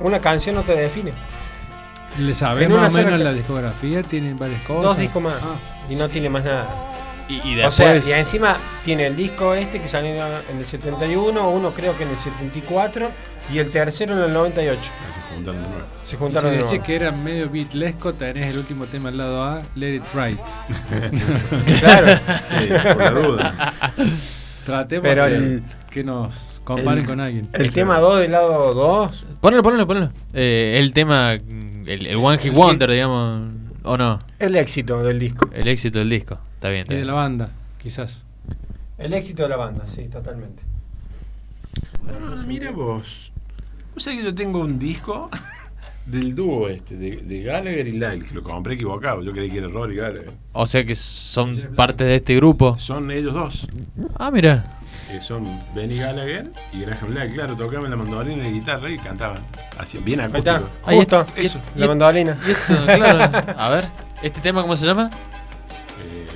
Una canción no te define. ¿Le una más o menos la discografía? ¿Tienen varias cosas? Dos discos más. Ah. Y no tiene más nada. Y, y O sea, después. y encima tiene el disco este que salió en el 71, uno creo que en el 74 y el tercero en el 98. Se juntan de nuevo. Se Y si juntaron de nuevo. que era medio beatlesco, tenés el último tema al lado A, Let It Ride. *laughs* Claro, Sí, por la duda. Tratemos pero de el, que nos comparen con alguien. el tema 2 del lado 2, Ponelo, ponelo, ponelo. Eh, el tema. El, el One Hit Wonder, digamos. ¿O no? el éxito del disco. El éxito del disco. Está bien. Está Y de bien. la banda, quizás. El éxito de la banda, sí, totalmente. Ah, mira vos. Vos sabés que yo tengo un disco *laughs* del dúo este, de, de Gallagher y Lyle, que lo compré equivocado. Yo creí que era Rory Gallagher. O sea que son parte de este grupo. Son ellos dos. Ah, mira. que son Benny Gallagher y Graham Lyle. Claro, tocaban la mandolina y la guitarra y cantaban. Hacían bien Ahí está, acústico. Ahí justo, está. Eso. Y- la mandolina. y esto, *laughs* claro. A ver. ¿Este tema cómo se llama? Eh,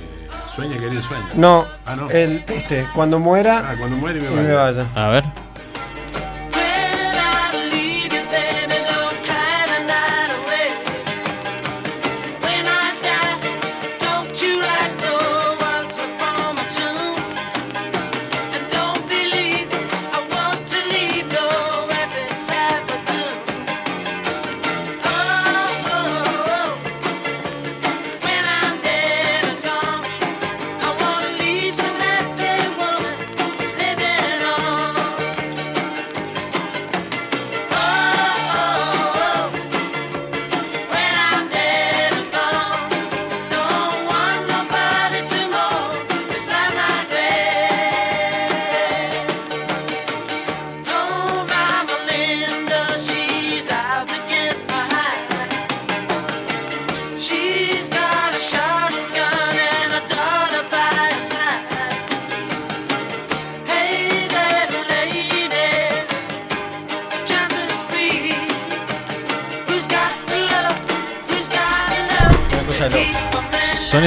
sueña, querido, sueña. No, Ah, no. el, este, cuando muera Ah, cuando muere me y me vaya. A ver.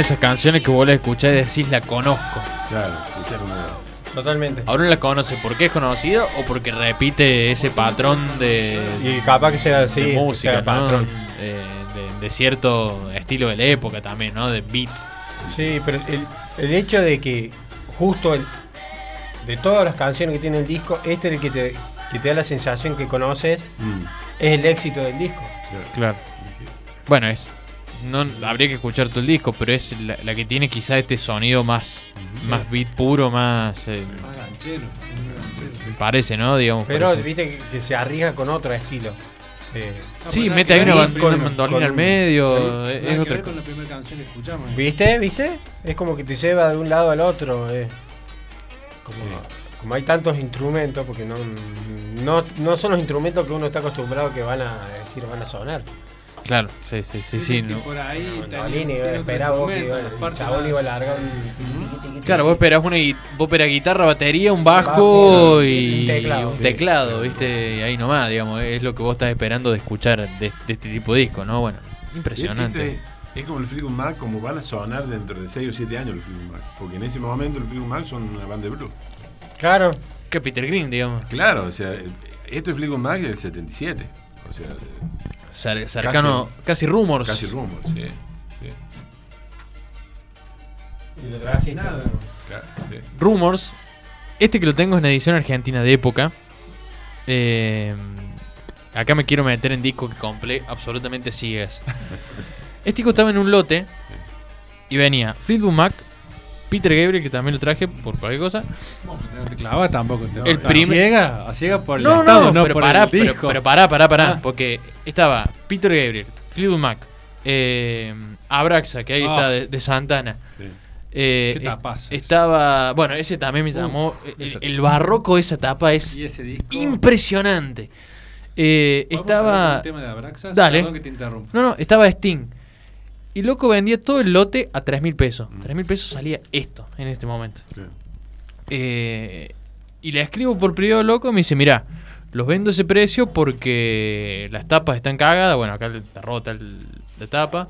Esas canciones que vos las escuchás y decís la conozco. Claro, escuchar una. Totalmente. Ahora no la conoce porque es conocido o porque repite ese patrón de, Y capaz que sea así, de música, sea ¿no? patrón. De, de cierto estilo de la época también, ¿no? De beat. Sí, pero el, el hecho de que justo el- de todas las canciones que tiene el disco, este es el que te, que te da la sensación que conoces, Mm, es el éxito del disco. claro. Claro. Bueno, es. No habría que escuchar todo el disco, pero es la, la que tiene quizá este sonido más, más beat puro, más. eh, Más ganchero. parece, ¿no? Digamos. Pero parece. viste que, que se arriesga con otro estilo. Eh, Sí, Ah, mete ahí una, con- mandolina con al medio. Es, otra con la primera canción que escuchamos. ¿Viste? ¿Viste? Es como que te lleva de un lado al otro. eh. Como, como hay tantos instrumentos, porque no, no, no son los instrumentos que uno está acostumbrado que van a decir, van a sonar. Claro, sí, sí, sí. sí no. por ahí Una tenía- mandolina, tiene iba a otro esperar vos que iba- el chabón a largar un... Claro, vos esperás una vos esperás guitarra, batería, un bajo Bajo, y un teclado. un teclado, ¿viste? Y ahí nomás, digamos, es lo que vos estás esperando de escuchar de, de este tipo de disco, ¿no? Bueno, impresionante. Este Es como el Fleetwood Mac, como van a sonar dentro de 6 o 7 años los Fleetwood Mac. Porque en ese momento los Fleetwood Mac son una banda de blues. Claro. Que Peter Green, digamos. Claro, o sea, el- esto es Fleetwood Mac del 77. O sea, cercano, casi, rumors. casi rumor, sí. sí, Y nada. sí. Rumors. Este que lo tengo es una edición argentina de época. Eh, acá me quiero meter en disco que compré absolutamente ciegas. *laughs* Este disco estaba en un lote y venía Fleetwood Mac, Peter Gabriel, que también lo traje por cualquier cosa. No, no te clavas tampoco. Te El prim- ciega, a ciega por el No, estado, no, pero por pará, el pero, disco. pero pará, pará, pará. Ah. Porque estaba Peter Gabriel, Fleetwood Mac, eh, Abraxa, que ahí Ah. está de, de Santana. sí. Eh, Qué tapazo ese. estaba. Bueno, ese también me llamó. el, el barroco de esa tapa es impresionante. Eh, ¿Podemos hablar estaba. del tema de Abraxas? Dale. Perdón que te interrumpa. No, no, estaba Sting. Y loco vendía todo el lote a 3 mil pesos. 3 mil pesos salía esto en este momento. claro. Eh, y le escribo por privado loco y me dice, mira, los vendo a ese precio porque las tapas están cagadas. Bueno, acá está rota el- la tapa.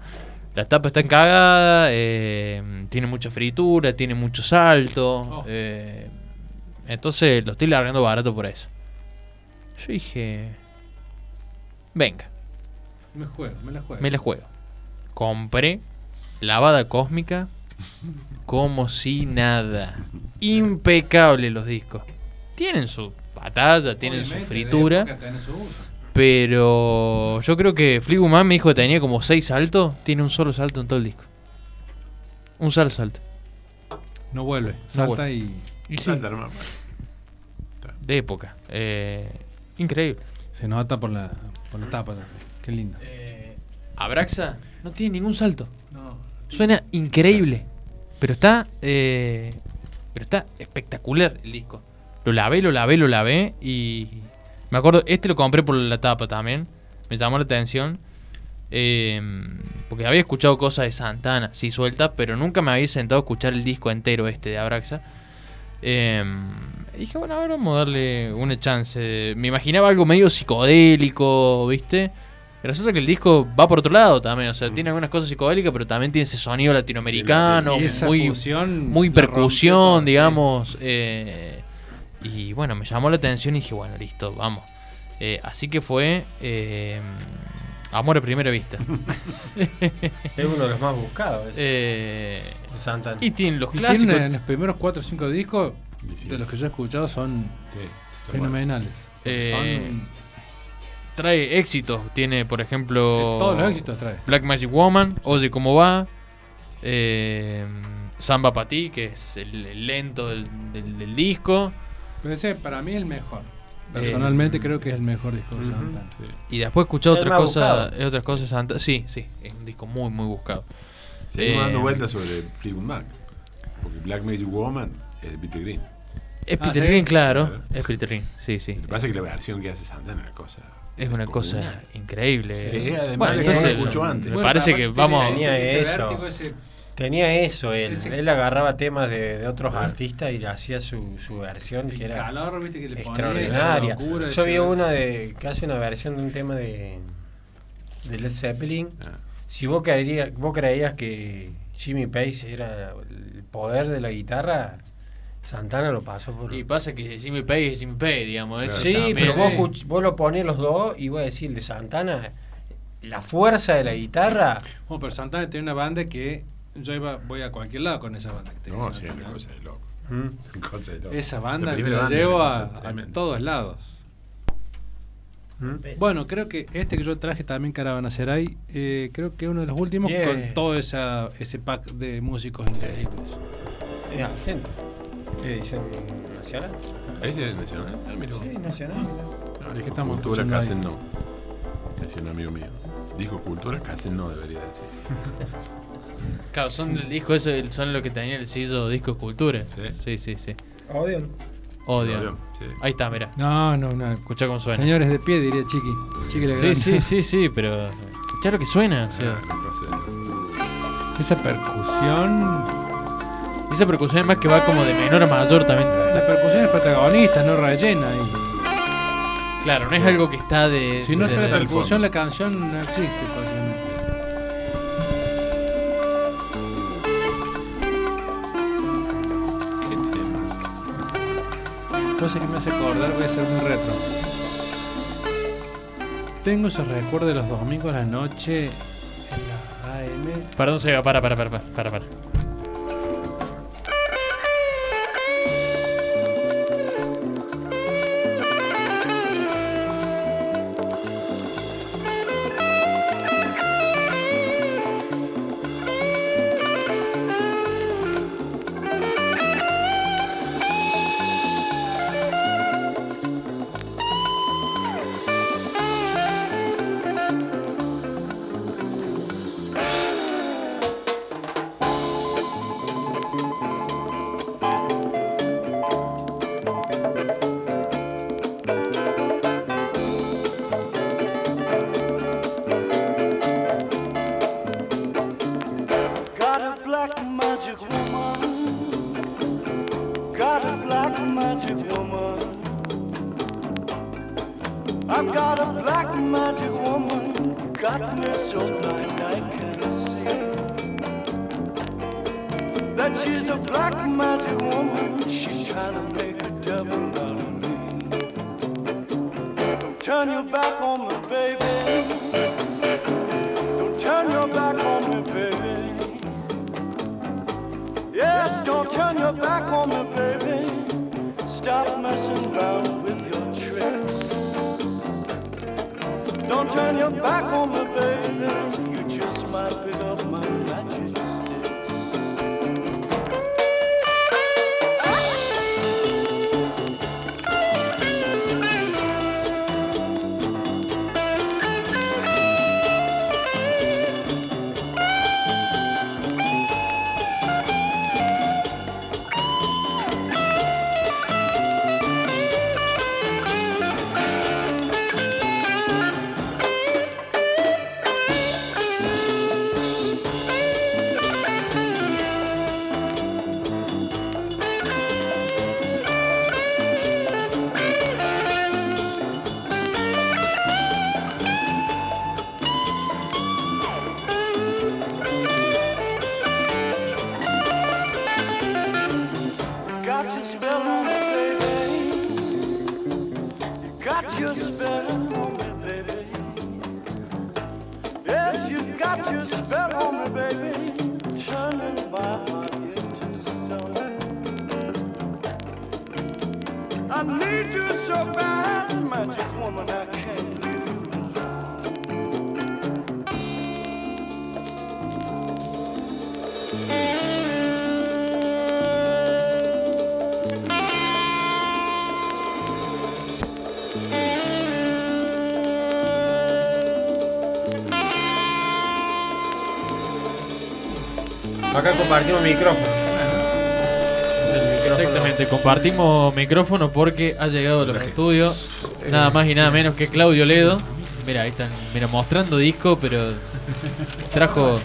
Las tapas están cagadas, eh, tiene mucha fritura, tiene mucho salto. Oh. eh, entonces lo estoy largando barato por eso. Yo dije, venga, Me juego, me la juego. me la juego. Compré lavada cósmica como si nada. Impecable los discos. Tienen su batalla, tienen su Obviamente, fritura. su. Pero yo creo que Mac me dijo que tenía como 6 saltos. Tiene un solo salto en todo el disco. Un solo salto. No vuelve. Salta y. Y sí, Salta nomás. de época. Eh, increíble. Se nota por la, por la tapa. Qué lindo. Eh, Abraxa no tiene ningún salto. No. Suena increíble. Pero está. eh, pero está espectacular el disco. Lo lavé, lo lavé, lo lavé. Y. Me acuerdo, este lo compré por la tapa también. Me llamó la atención. eh, porque había escuchado cosas de Santana, sí suelta, pero nunca me había sentado a escuchar el disco entero este de Abraxa. Eh, y dije, bueno, a ver, vamos a darle una chance. Me imaginaba algo medio psicodélico, ¿viste? Resulta que el disco va por otro lado también. O sea, tiene algunas cosas psicodélicas, pero también tiene ese sonido latinoamericano, Y esa muy, fusión muy rompió percusión, todo, sí. digamos. eh, y bueno, me llamó la atención y dije, bueno, listo, vamos. Eh, así que fue eh, Amor a primera vista. *laughs* Es uno de los más buscados. Eh, Santana. y tienen los Y clásicos. tiene los primeros 4 o 5 discos sí. de los que yo he escuchado son fenomenales. Eh, son Trae éxitos. Tiene, por ejemplo. todos los éxitos trae. Black Magic Woman, Oye cómo va, eh, Samba Pa' ti, que es el, el lento del, del- del disco, Pero ese para mí es el mejor. Personalmente creo que es el mejor disco de Santana. sí. y después escuché otra cosa, eh, otras cosas Santa, sí, sí, es un disco muy muy buscado. Seguimos Eh, dando vueltas sobre Fleetwood Mac. Porque Black Magic Woman es de Peter Green. Es Ah, Peter. Green, claro, Claro. es Peter Green, sí, sí. Lo que pasa es que la versión que hace Santana es una cosa. Es una cosa increíble. Que además bueno, entonces mucho antes. me Bueno, parece que vamos Tenía eso. ese- Tenía eso, él. Ese- Él agarraba temas de, de otros artistas y le hacía su, su versión el que era calor, viste, que le ponía, extraordinaria. locura, Yo vi una de que hace una versión de un tema de, de Led Zeppelin. Ah, Si vos creías, vos creías que, Jimmy Page era el poder de la guitarra. Santana lo pasó por. Y pasa que Jimmy Page es Jimmy Page, digamos. eso Sí, también, pero vos, vos lo ponés los dos y voy a decir el de Santana, la fuerza de la guitarra. Bueno, pero Santana tiene una banda que yo iba, voy a cualquier lado con esa banda. que No, sí, una cosa de loco. Mm. *laughs* Una cosa de loco. Esa banda La la banda llevo a, todos lados. Mm. Bueno, creo que este que yo traje también, Caravanserai, eh, creo que es uno de los últimos Yeah. con todo esa, ese pack de músicos increíbles. Es argento. Edición nacional. ¿Ese es nacional? Ah, mira. Sí, nacional. No, ¿De dijo qué estamos Cultura escuchando Casen ahí? no. Decía un amigo mío. Dijo Cultura Casen no, debería decir. *laughs* Claro, son del disco, eso son los que tenía el sello Disco Escultura. Sí. Sí, sí, sí. Odeon. Odio. Sí. Ahí está, mira. No, no, no. Escucha cómo suena. Señores de pie, diría Chiqui. Chiqui Sí, sí, sí, sí, pero. Escuchá lo que suena. o sea, Ah, Esa percusión. Esa percusión es más que va como de menor a mayor también. La percusión es protagonista, no rellena. ahí. Claro, no es algo que está de. Si no de- está la percusión, la canción no existe. ¿Qué tema? Cosa que me hace acordar, voy a ser muy retro. Tengo esos recuerdos de los domingos a la noche en la AM. Perdón, Seba, para, para, para, para, para. Compartimos micrófono. El micrófono. Exactamente, compartimos micrófono porque ha llegado a los estudios nada más y nada menos que Claudio Ledo. Mira, ahí están, mira, mostrando disco, pero trajo.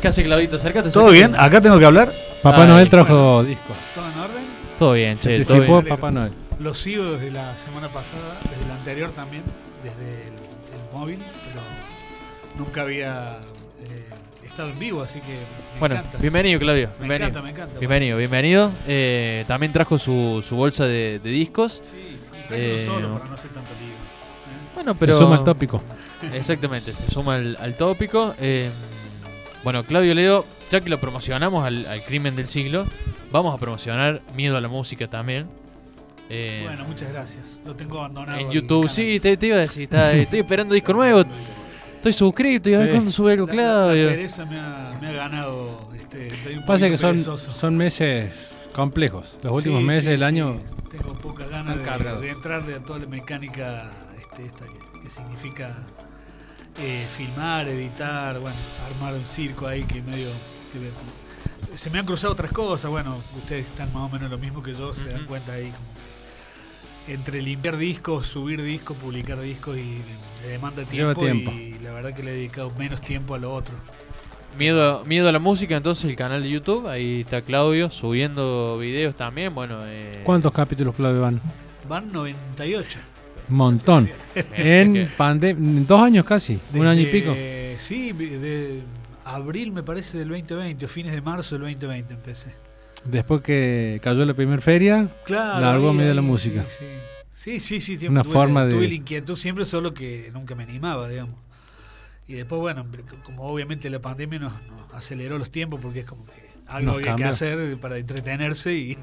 ¿Qué hace Claudito? Acércate. ¿Todo bien? ¿Acá tengo que hablar? Papá Ay, Noel trajo discos. ¿Todo en orden? Todo bien, che, todo bien. Papá Noel. Lo sigo desde la semana pasada, desde la anterior también, desde el, el móvil, pero nunca había eh, estado en vivo, así que me Bueno, encanta. bienvenido, Claudio. Me bienvenido. encanta, me encanta. Bienvenido, bienvenido. Eh, también trajo su, su bolsa de, de discos. Sí, Eh, solo para no hacer tanto lío. ¿eh? Bueno, Pero pero. suma el tópico. *laughs* Exactamente, se suma al, al tópico. Eh, bueno, Claudio Leo, ya que lo promocionamos al, al crimen del siglo, vamos a promocionar Miedo a la Música también. Eh, Bueno, muchas gracias. Lo tengo abandonado. en al YouTube, sí, te, te iba a decir, está- estoy esperando disco nuevo. *laughs* Estoy suscrito y a ver Sí. cuándo sube algo, La- la- La, Claudio. pereza me ha, me ha ganado. Este, estoy un Pasa que son, perezoso. son meses complejos. Los últimos Sí, meses sí, del sí. año. Tengo poca ganas de, de entrarle a toda la mecánica este, esta que, que significa eh, filmar, editar, bueno, armar un circo ahí que medio. que- se me han cruzado otras cosas, bueno, ustedes están más o menos lo mismo que yo, se dan cuenta ahí como entre limpiar discos, subir discos, publicar discos y le demanda Lleva tiempo, tiempo. y la verdad que le he dedicado menos tiempo a lo otro. Miedo, Miedo a la Música, entonces el canal de YouTube. Ahí está Claudio subiendo videos también. Bueno, eh, ¿Cuántos capítulos, Claudio, van? Van 98. Montón. *laughs* en pandemia. Dos años casi. un año y pico. Sí, de abril me parece del 2020, o fines de marzo del 2020 empecé. Después que cayó la primera feria, Claro. Largó medio de la música. Sí, sí, sí. sí, sí, siempre Una tuve, forma de- tuve la inquietud siempre, solo que nunca me animaba, digamos. Y después, bueno, como obviamente la pandemia nos, nos aceleró los tiempos porque es como que algo Nos había cambió. que hacer para entretenerse y,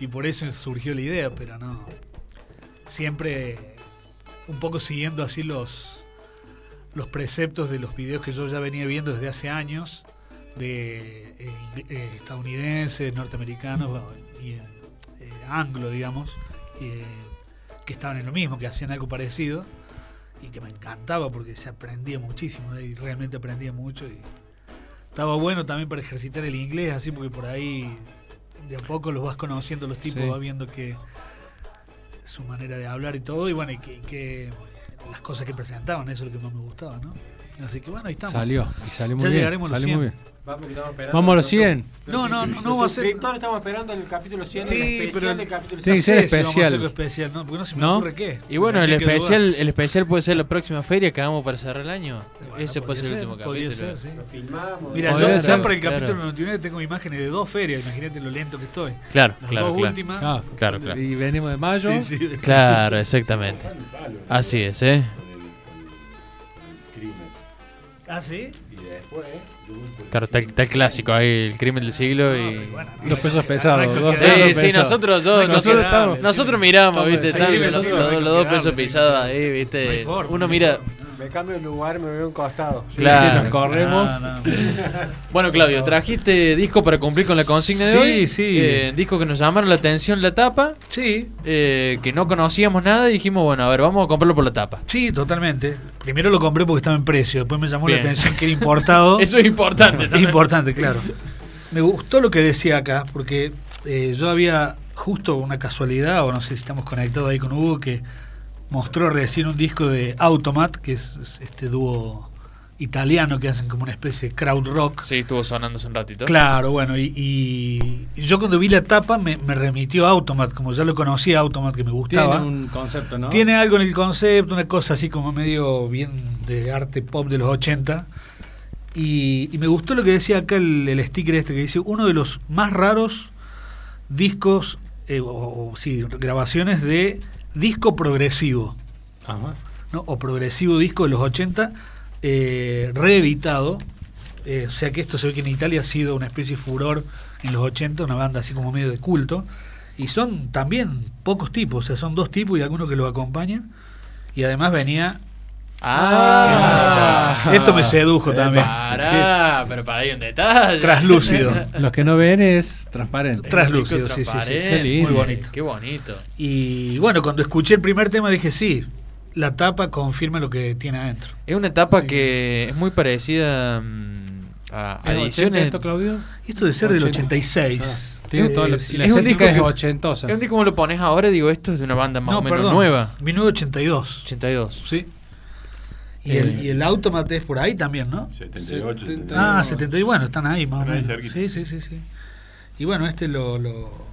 y por eso surgió la idea, pero no. Siempre un poco siguiendo así los, los preceptos de los videos que yo ya venía viendo desde hace años, de eh, eh, estadounidenses, norteamericanos bueno, y eh, anglo, digamos, eh, que estaban en lo mismo, que hacían algo parecido y que me encantaba porque se aprendía muchísimo y realmente aprendía mucho y estaba bueno también para ejercitar el inglés, así porque por ahí de a poco los vas conociendo los tipos, Sí. vas viendo que su manera de hablar y todo, y bueno, y que, y que las cosas que presentaban, eso es lo que más me gustaba, ¿no? Así que bueno, ahí estamos. salió. Y salió muy Ya bien. llegaremos Salió muy 100. bien. Vamos, a los sub- 100. No, no, no, no va a ser- suscriptores estamos esperando el capítulo 100 Sí, el especial pero- del capítulo Tiene que 100. ser sé si vamos a especial. especial, ¿no? Porque no se me ¿No? ocurre qué. Y bueno, el especial, el especial puede ser la próxima feria que hagamos para cerrar el año. Bueno, Ese puede ser el último podría capítulo. ser, sí. Lo filmamos. Mira, Podría yo ser, ya para el claro. capítulo 99 tengo imágenes de dos ferias, imagínate lo lento que estoy. Claro, Las claro, dos claro. últimas. Ah, Claro, claro. Y venimos de mayo. Sí, sí. Claro, exactamente. Así es, ¿eh? Ah, sí. Y después, Claro, está, el- está el clásico ahí, el crimen del siglo y... Bueno, Los pesos pesados, dos que- pesos Sí, sí, pesados. nosotros, yo- que nosotros, quedarle, nosotros sí. miramos, ¿viste? en Están los, los- los dos pesos que pisados ahí, hay ¿viste? Uno mira... Me cambio de lugar, me veo a un costado. Sí, Claro. sí, nos corremos. No, no. *laughs* Bueno, Claudio, trajiste disco para cumplir con la consigna de Sí, hoy. sí. Eh, disco que nos llamaron la atención la tapa, Sí, eh, que no conocíamos nada y dijimos, bueno, a ver, vamos a comprarlo por la tapa. sí, totalmente. Primero lo compré porque estaba en precio, después me llamó Bien. la atención que era importado. *laughs* Eso es importante. Es también. importante, claro. Me gustó lo que decía acá, porque eh, yo había justo una casualidad, o no sé si estamos conectados ahí con Hugo, que mostró recién un disco de Automat, que es, es este dúo italiano que hacen como una especie de crowd rock. Sí, estuvo sonando hace un ratito. Claro, bueno, y, yo cuando vi la tapa me, me remitió a Automat, como ya lo conocía Automat, que me gustaba. Tiene un concepto, ¿no? Tiene algo en el concepto, una cosa así como medio bien de arte pop de los 80. Y, y me gustó lo que decía acá el, el sticker este que dice, uno de los más raros discos, eh, o, o sí, grabaciones de disco progresivo, Ajá. ¿no? o progresivo disco de los 80, eh, reeditado. Eh, o sea que esto se ve que en Italia ha sido una especie de furor en los 80, una banda así como medio de culto. Y son también pocos tipos, o sea, son dos tipos y algunos que lo acompañan. Y además venía. Ah, Esto me sedujo también. Pará, pero para ahí un detalle. Traslúcido. *laughs* Los que no ven es transparente. Traslúcido, sí, sí, sí, sí. transparente, Qué lindo. Muy bonito. Qué bonito. Y bueno, cuando escuché el primer tema dije, sí, la tapa confirma lo que tiene adentro. Es una etapa Sí. que es muy parecida mm, a, a ¿Es 80 ediciones. esto, Claudio? Y Esto de ser del 80. 86. Ah, tiene Eh, toda la, sí, la es un disco que- ochentosa. Es un disco como lo pones ahora y digo, esto es de una banda más no, o menos perdón. nueva. 1982. 82. Sí. Y, Eh, el, y el Automat es por ahí también, ¿no? 78, 70. Ah, no, 70 y bueno, están ahí más o menos. Sí, sí, sí, sí. Y bueno, este lo, lo,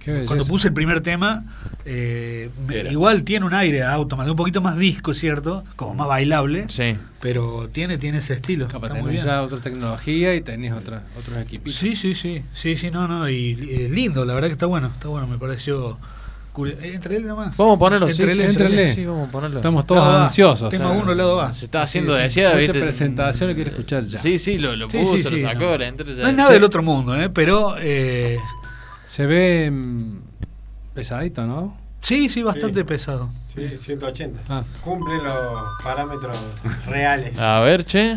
Qué belleza. Cuando puse el primer tema, eh, igual tiene un aire a Automat, un poquito más disco, ¿cierto? Como más bailable, Sí. pero tiene, tiene ese estilo. Capaz Está muy tenés bien. ya otra tecnología y tenés otra, otros equipitos. Sí, sí, sí, sí, sí, no, no, y, eh, lindo, la verdad que está bueno, está bueno, me pareció... eh, Entre él nomás. Vamos a ponerlo, sí, Entre sí, él, sí, entre sí, él. sí, vamos a ponerlo. Estamos todos Lado ansiosos. Tema o sea, uno, lado A. Se está haciendo Sí, sí. deseada, Mucha ¿viste? presentación lo quiero escuchar ya. Sí, sí, lo, lo Sí, puso, sí, lo sí, sacó, no. ya. No es nada del otro mundo, ¿eh? pero eh, Se ve mm, pesadito, ¿no? sí, sí, bastante Sí. pesado. Sí, 180. Ah. Cumple los parámetros reales. A ver, che.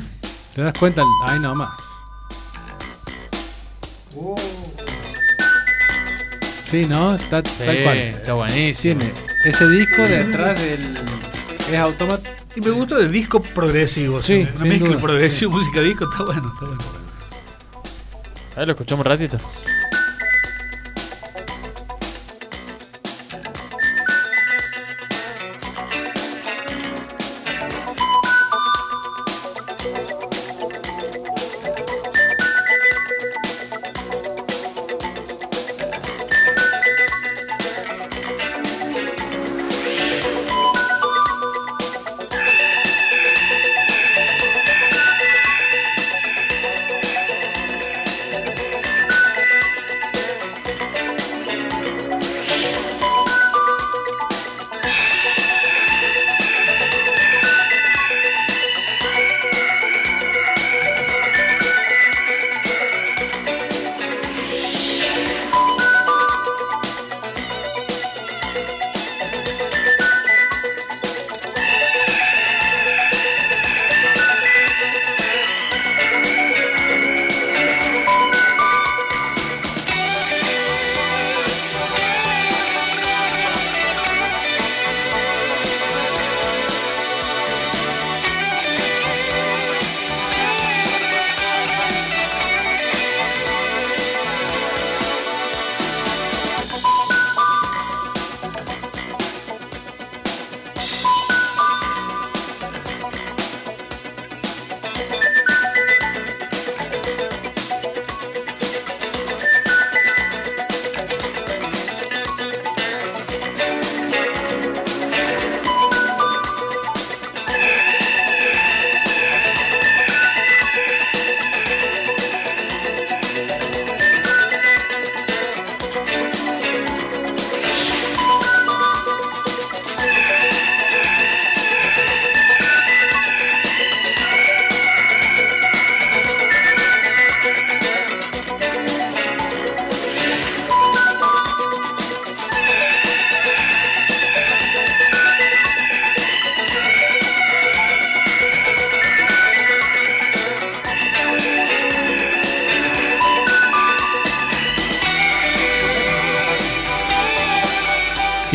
¿Te das cuenta? Ahí nomás. Uh, Sí, ¿no? Está Sí, tal cual. está buenísimo. Tiene ese disco detrás del. Es Automat. Y me gustó el disco progresivo. Sí, una mezcla progresivo, música disco, está bueno, está bueno. A ver, lo escuchamos un ratito.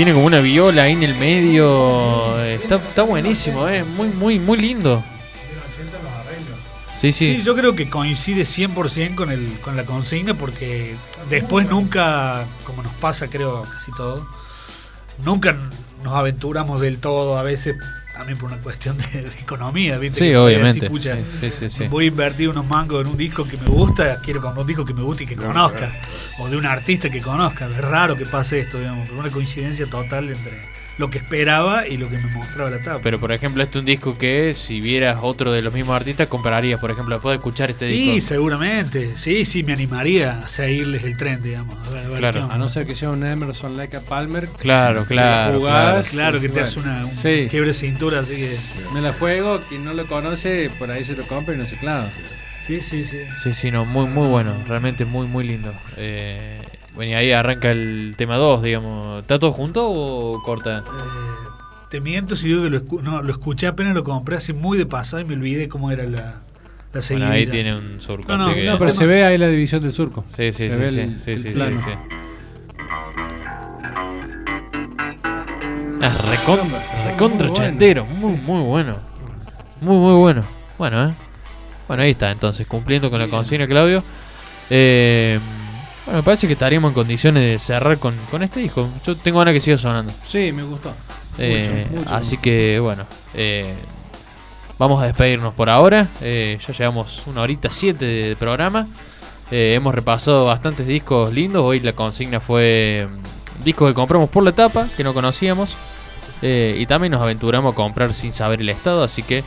Tiene como una viola ahí en el medio. Está, está buenísimo, eh. Muy, muy, muy lindo. Sí, sí. Sí, yo creo que coincide 100% con, el, con la consigna porque después nunca, como nos pasa creo casi todo, nunca nos aventuramos del todo, a veces también por una cuestión de, de economía, ¿viste? Sí, Que obviamente. así, pucha, Sí, sí, sí, sí. Voy a invertir unos mangos en un disco que me gusta, quiero comprar un disco que me guste y que conozca, o de un artista que conozca. Es raro que pase esto, digamos, pero una coincidencia total entre lo que esperaba y lo que me mostraba la tapa. Pero por ejemplo, este es un disco que si vieras otro de los mismos artistas, comprarías, por ejemplo, después de escuchar este Sí, disco. seguramente. Sí, sí, me animaría a seguirles el tren, digamos. A ver, a ver Claro. A no ser que sea un Emerson Lake a Palmer. Claro, claro, Jugás, claro. Claro que te hace una, un sí. quiebre de cintura, así que. Me la juego, quien no lo conoce, por ahí se lo compra y no se clava. Sí, sí, sí. Sí, sí, no, muy, muy bueno. Realmente muy, muy lindo. Eh, bueno, y ahí arranca el tema 2, digamos. ¿Está todo junto o corta? Eh, te miento si digo que lo, escu- no, lo escuché apenas lo compré así muy de pasada y me olvidé cómo era la, la Bueno, seguidilla. ahí tiene un surco. No, no, así que- No, pero se ve ahí la división del surco. Sí, sí, se sí, ve sí, el- sí, el sí, sí, plano. sí. Ah, recontra, recontra Muy bueno. ochentero, muy, muy bueno. Muy, muy bueno. Bueno, eh. Bueno, ahí está, entonces, cumpliendo con la consigna, Claudio. Eh, bueno, me parece que estaríamos en condiciones de cerrar con, con este disco. Yo tengo ganas que siga sonando. Sí, me gustó. Eh, mucho. Así que, bueno, eh, vamos a despedirnos por ahora. Ya llevamos una horita siete de programa. Hemos repasado bastantes discos lindos. Hoy la consigna fue mm, discos que compramos por la tapa, que no conocíamos. Y también nos aventuramos a comprar sin saber el estado. Así que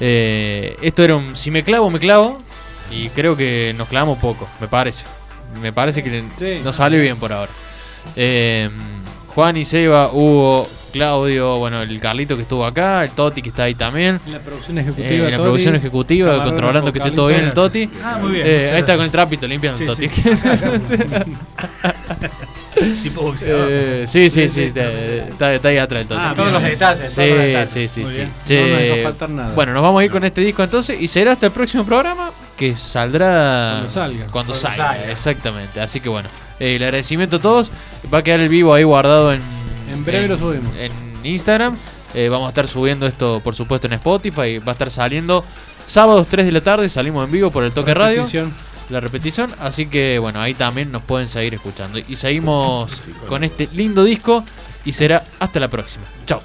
eh, esto era un si me clavo, me clavo. Y creo que nos clavamos poco, me parece. Me parece que Sí. nos salió bien por ahora. Eh, Juan y Seba, Hugo, Claudio, bueno, el Carlito que estuvo acá, el Toti que está ahí también. En la producción Eh, ejecutiva. en la Toti, producción ejecutiva, controlando que esté todo bien el. Toti. Ah, muy bien. Eh, ahí está con el trapito limpiando el Toti. sí. *laughs* *laughs* *laughs* tipo boxeador. Eh, sí, sí, sí, está, está- está ahí atrás el Toti. Ah, Todos los detalles, todos los Sí, detalles. sí, sí, Muy sí. bien. No nos dejó faltar nada. Bueno, nos vamos a ir con este disco entonces y será hasta el próximo programa que saldrá Cuando salga. Cuando Cuando salga, salga. exactamente. Así que bueno, eh, el agradecimiento a todos. Va a quedar el vivo ahí guardado en, En breve lo subimos. En Instagram. Eh, vamos a estar subiendo esto, por supuesto, en Spotify. Va a estar saliendo sábados 3 de la tarde. Salimos en vivo por el Toque Radio la repetición. Así que bueno, ahí también nos pueden seguir escuchando. Y seguimos con este lindo disco y será hasta la próxima. Chao.